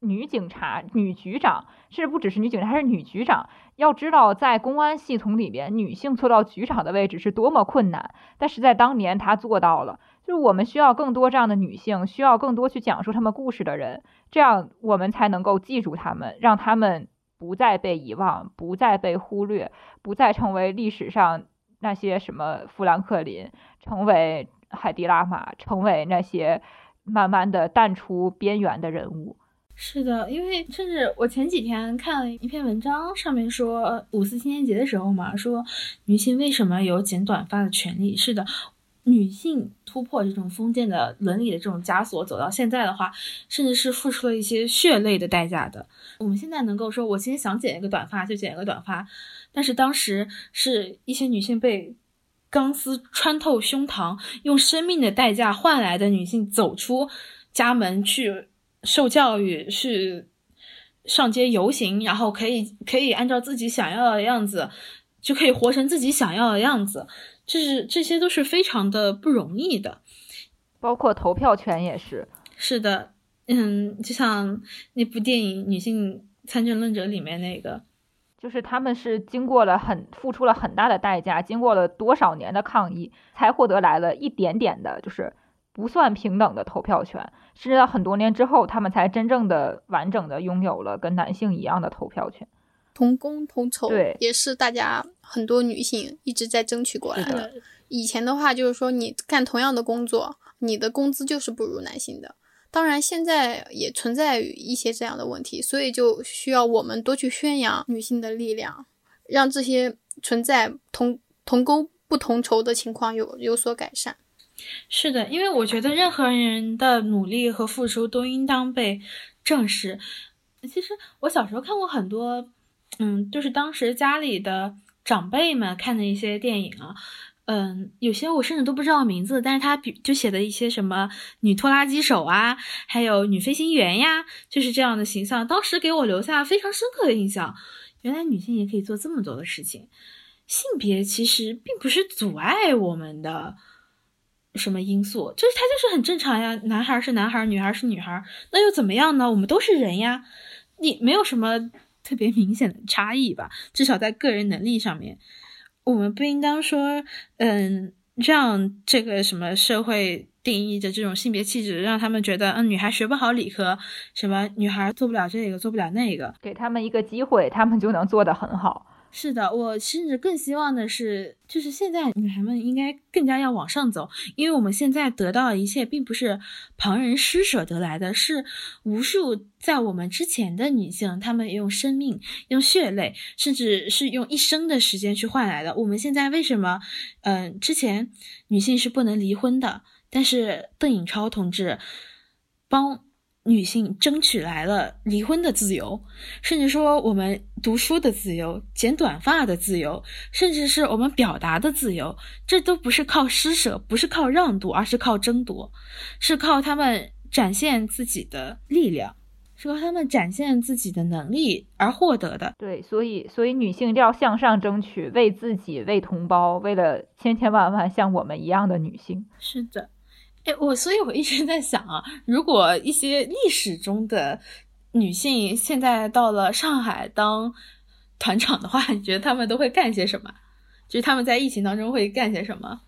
女警察、女局长，甚至不只是女警察，还是女局长。要知道，在公安系统里边，女性做到局长的位置是多么困难，但是在当年她做到了。就是我们需要更多这样的女性，需要更多去讲述她们故事的人，这样我们才能够记住她们，让她们不再被遗忘，不再被忽略，不再成为历史上那些什么富兰克林，成为海蒂拉玛，成为那些慢慢的淡出边缘的人物。是的，因为甚至我前几天看了一篇文章，上面说五四青年节的时候嘛，说女性为什么有剪短发的权利？是的，女性突破这种封建的伦理的这种枷锁，走到现在的话，甚至是付出了一些血泪的代价的。我们现在能够说，我今天想剪一个短发就剪一个短发，但是当时是一些女性被钢丝穿透胸膛，用生命的代价换来的女性走出家门去。受教育是上街游行，然后可以可以按照自己想要的样子，就可以活成自己想要的样子，这是这些都是非常的不容易的，包括投票权也是。是的，嗯，就像那部电影《女性参政论者》里面那个，就是他们是经过了很付出了很大的代价，经过了多少年的抗议，才获得来了一点点的，就是不算平等的投票权。甚至到很多年之后，他们才真正的完整的拥有了跟男性一样的投票权，同工同酬，对，也是大家很多女性一直在争取过来的。以前的话，就是说你干同样的工作，你的工资就是不如男性的。当然，现在也存在一些这样的问题，所以就需要我们多去宣扬女性的力量，让这些存在同同工不同酬的情况有有所改善。是的，因为我觉得任何人的努力和付出都应当被正视。其实我小时候看过很多，嗯，就是当时家里的长辈们看的一些电影啊，嗯，有些我甚至都不知道名字，但是他比就写的一些什么女拖拉机手啊，还有女飞行员呀，就是这样的形象，当时给我留下非常深刻的印象。原来女性也可以做这么多的事情，性别其实并不是阻碍我们的。什么因素？就是他就是很正常呀，男孩是男孩，女孩是女孩，那又怎么样呢？我们都是人呀，你没有什么特别明显的差异吧？至少在个人能力上面，我们不应当说，嗯，让这个什么社会定义的这种性别气质，让他们觉得，嗯，女孩学不好理科，什么女孩做不了这个，做不了那个，给他们一个机会，他们就能做得很好。是的，我甚至更希望的是，就是现在女孩们应该更加要往上走，因为我们现在得到的一切，并不是旁人施舍得来的，是无数在我们之前的女性，她们用生命、用血泪，甚至是用一生的时间去换来的。我们现在为什么，嗯，之前女性是不能离婚的，但是邓颖超同志帮。女性争取来了离婚的自由，甚至说我们读书的自由、剪短发的自由，甚至是我们表达的自由，这都不是靠施舍，不是靠让渡，而是靠争夺，是靠他们展现自己的力量，是靠他们展现自己的能力而获得的。对，所以，所以女性一定要向上争取，为自己、为同胞，为了千千万万像我们一样的女性。是的。哎，我所以，我一直在想啊，如果一些历史中的女性现在到了上海当团长的话，你觉得他们都会干些什么？就是他们在疫情当中会干些什么？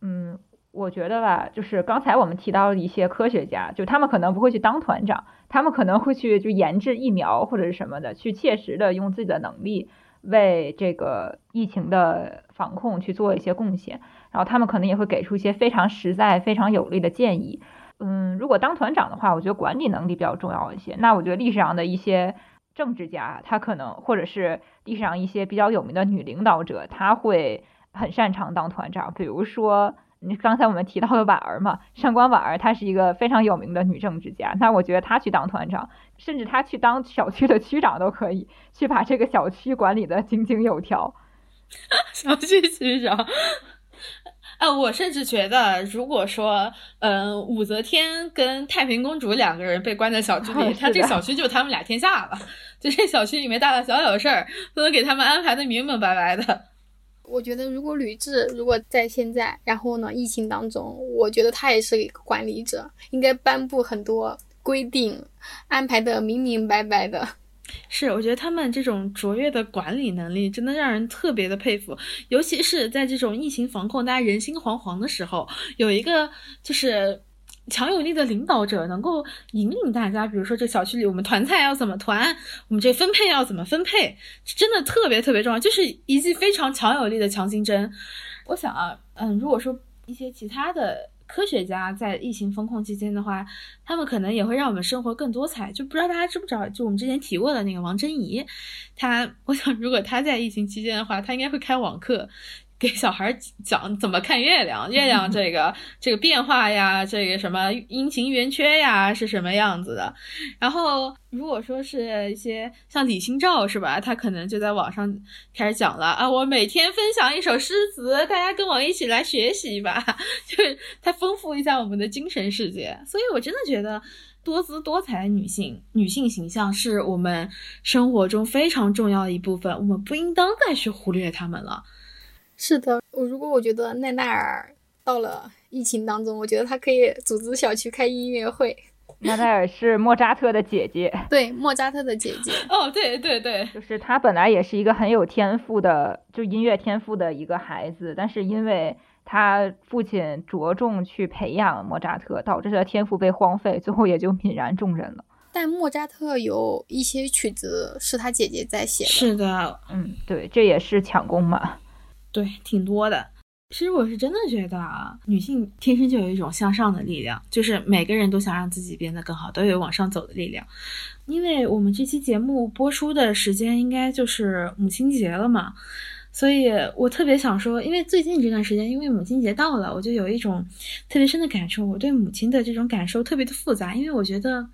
嗯，我觉得吧，就是刚才我们提到一些科学家，就他们可能不会去当团长，他们可能会去就研制疫苗或者是什么的，去切实的用自己的能力为这个疫情的防控去做一些贡献。然后他们可能也会给出一些非常实在、非常有力的建议。嗯，如果当团长的话，我觉得管理能力比较重要一些。那我觉得历史上的一些政治家，他可能或者是历史上一些比较有名的女领导者，他会很擅长当团长。比如说，刚才我们提到的婉儿嘛，上官婉儿，她是一个非常有名的女政治家。那我觉得她去当团长，甚至她去当小区的区长都可以，去把这个小区管理的井井有条。小区区长。啊，我甚至觉得，如果说，嗯，武则天跟太平公主两个人被关在小区里，他这小区就他们俩天下了。就这小区里面大大小小的事儿，都能给他们安排的明明白白的。我觉得，如果吕雉如果在现在，然后呢，疫情当中，我觉得他也是一个管理者，应该颁布很多规定，安排的明明白白的。是，我觉得他们这种卓越的管理能力真的让人特别的佩服，尤其是在这种疫情防控大家人心惶惶的时候，有一个就是强有力的领导者能够引领大家，比如说这小区里我们团菜要怎么团，我们这分配要怎么分配，真的特别特别重要，就是一剂非常强有力的强心针。我想啊，嗯，如果说一些其他的。科学家在疫情封控期间的话，他们可能也会让我们生活更多彩。就不知道大家知不知道，就我们之前提过的那个王珍怡，她，我想如果她在疫情期间的话，她应该会开网课。给小孩讲怎么看月亮，月亮 这个这个变化呀，这个什么阴晴圆缺呀是什么样子的。然后如果说是一些像李清照是吧，他可能就在网上开始讲了啊，我每天分享一首诗词，大家跟我一起来学习吧，就是他丰富一下我们的精神世界。所以我真的觉得，多姿多彩的女性，女性形象是我们生活中非常重要的一部分，我们不应当再去忽略她们了。是的，我如果我觉得奈奈尔到了疫情当中，我觉得他可以组织小区开音乐会。奈奈尔是莫扎特的姐姐，对，莫扎特的姐姐。哦，对对对，就是他本来也是一个很有天赋的，就音乐天赋的一个孩子，但是因为他父亲着重去培养莫扎特，导致他天赋被荒废，最后也就泯然众人了。但莫扎特有一些曲子是他姐姐在写的。是的，嗯，对，这也是抢功嘛。对，挺多的。其实我是真的觉得啊，女性天生就有一种向上的力量，就是每个人都想让自己变得更好，都有往上走的力量。因为我们这期节目播出的时间应该就是母亲节了嘛。所以我特别想说，因为最近这段时间，因为母亲节到了，我就有一种特别深的感受。我对母亲的这种感受特别的复杂，因为我觉得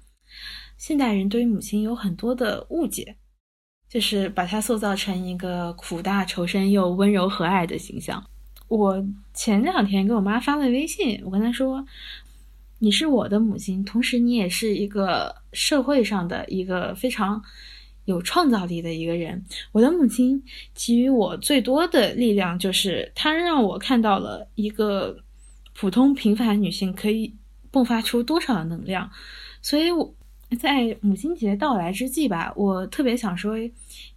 现代人对于母亲有很多的误解，就是把她塑造成一个苦大仇深又温柔和蔼的形象。我前两天给我妈发了微信，我跟她说：“你是我的母亲，同时你也是一个社会上的一个非常。”有创造力的一个人，我的母亲给予我最多的力量，就是她让我看到了一个普通平凡女性可以迸发出多少的能量。所以我在母亲节到来之际吧，我特别想说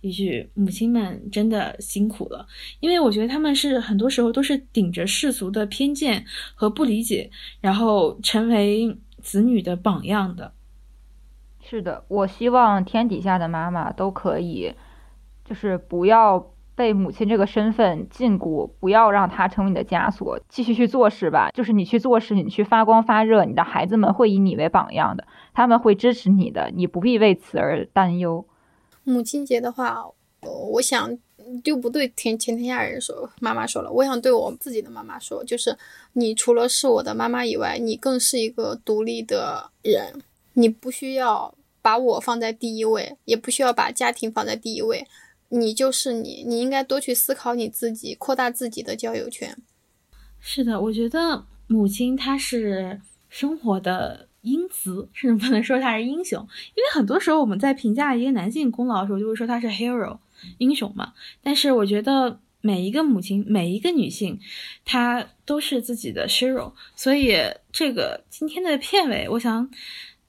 一句：母亲们真的辛苦了，因为我觉得他们是很多时候都是顶着世俗的偏见和不理解，然后成为子女的榜样的。是的，我希望天底下的妈妈都可以，就是不要被母亲这个身份禁锢，不要让她成为你的枷锁，继续去做事吧。就是你去做事，你去发光发热，你的孩子们会以你为榜样的，他们会支持你的，你不必为此而担忧。母亲节的话，我想就不对天全天下人说，妈妈说了，我想对我自己的妈妈说，就是你除了是我的妈妈以外，你更是一个独立的人，你不需要。把我放在第一位，也不需要把家庭放在第一位。你就是你，你应该多去思考你自己，扩大自己的交友圈。是的，我觉得母亲她是生活的英雌，甚至不能说他是英雄，因为很多时候我们在评价一个男性功劳的时候，就会说他是 hero 英雄嘛。但是我觉得每一个母亲，每一个女性，她都是自己的 hero。所以这个今天的片尾，我想。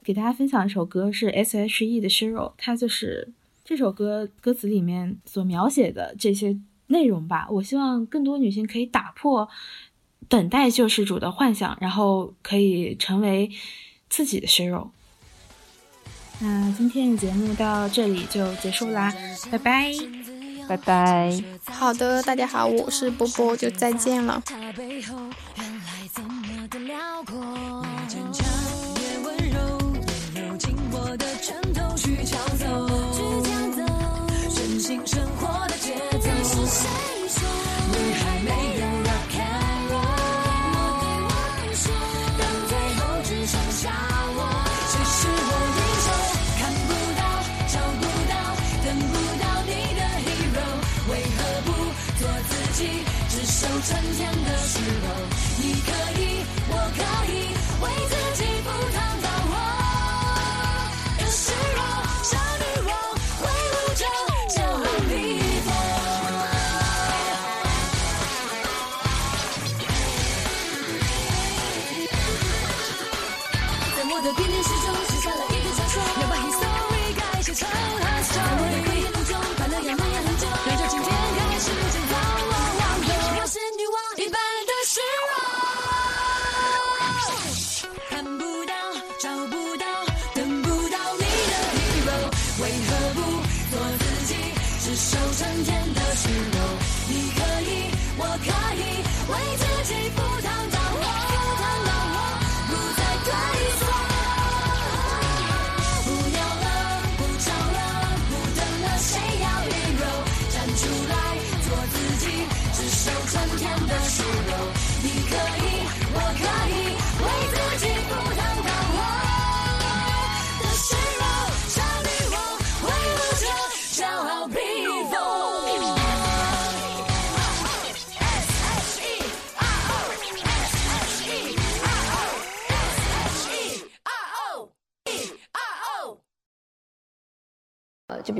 给大家分享一首歌，是 S.H.E 的《hero》，它就是这首歌歌词里面所描写的这些内容吧。我希望更多女性可以打破等待救世主的幻想，然后可以成为自己的 Shiro。那今天的节目到这里就结束啦，拜拜，拜拜。好的，大家好，我是波波，就再见了。成天的时候，你可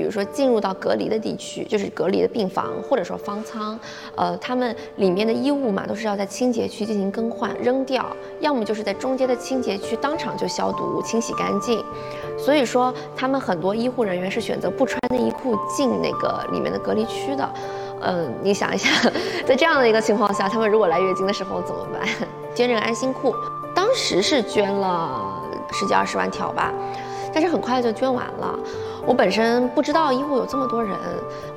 比如说进入到隔离的地区，就是隔离的病房或者说方舱，呃，他们里面的衣物嘛，都是要在清洁区进行更换、扔掉，要么就是在中间的清洁区当场就消毒、清洗干净。所以说，他们很多医护人员是选择不穿内衣裤进那个里面的隔离区的。嗯，你想一下，在这样的一个情况下，他们如果来月经的时候怎么办？捐这个安心裤，当时是捐了十几二十万条吧，但是很快就捐完了。我本身不知道医护有这么多人，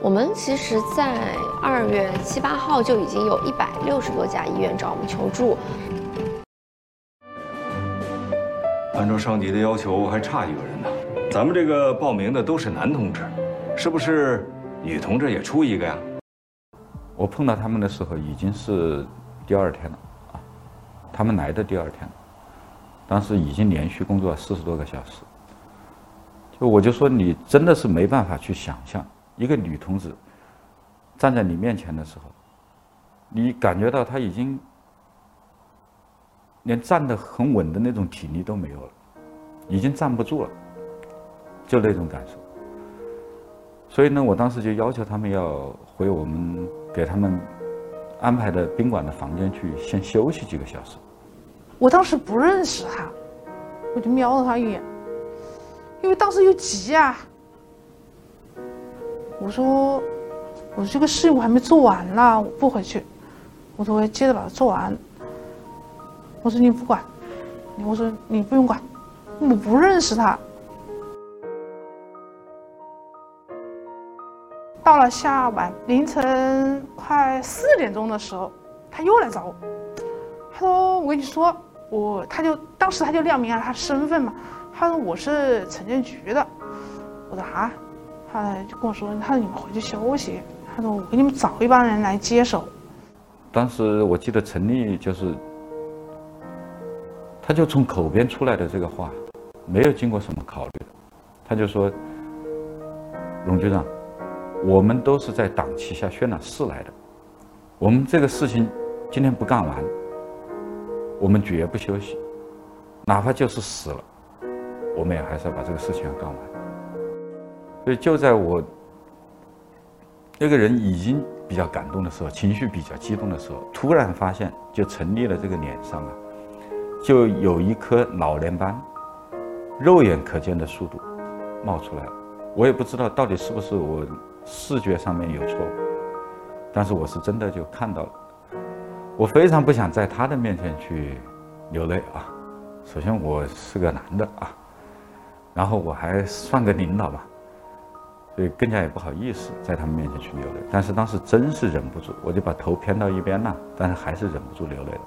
我们其实，在二月七八号就已经有一百六十多家医院找我们求助。按照上级的要求，还差一个人呢。咱们这个报名的都是男同志，是不是女同志也出一个呀？我碰到他们的时候已经是第二天了啊，他们来的第二天，当时已经连续工作四十多个小时。我就说，你真的是没办法去想象，一个女同志站在你面前的时候，你感觉到她已经连站得很稳的那种体力都没有了，已经站不住了，就那种感受。所以呢，我当时就要求他们要回我们给他们安排的宾馆的房间去先休息几个小时。我当时不认识他，我就瞄了他一眼。因为当时又急啊，我说，我这个事我还没做完呢，我不回去，我说我要接着把它做完。我说你不管，我说你不用管，我不认识他。到了下晚凌晨快四点钟的时候，他又来找我，他说我跟你说，我他就当时他就亮明了他的身份嘛。他说我是城建局的，我说啊，他就跟我说，他说你们回去休息，他说我给你们找一帮人来接手。当时我记得陈丽就是，他就从口边出来的这个话，没有经过什么考虑，他就说，荣局长，我们都是在党旗下宣了誓来的，我们这个事情今天不干完，我们绝不休息，哪怕就是死了。我们也还是要把这个事情要干完，所以就在我那个人已经比较感动的时候，情绪比较激动的时候，突然发现，就陈丽的这个脸上啊，就有一颗老年斑，肉眼可见的速度冒出来了。我也不知道到底是不是我视觉上面有错误，但是我是真的就看到了。我非常不想在他的面前去流泪啊。首先，我是个男的啊。然后我还算个领导吧，所以更加也不好意思在他们面前去流泪。但是当时真是忍不住，我就把头偏到一边了，但是还是忍不住流泪了。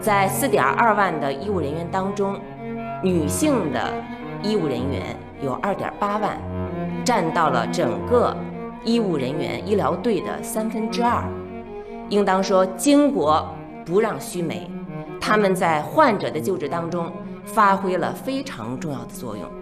在四点二万的医务人员当中，女性的医务人员有二点八万，占到了整个医务人员医疗队的三分之二。应当说，巾帼不让须眉，他们在患者的救治当中。发挥了非常重要的作用。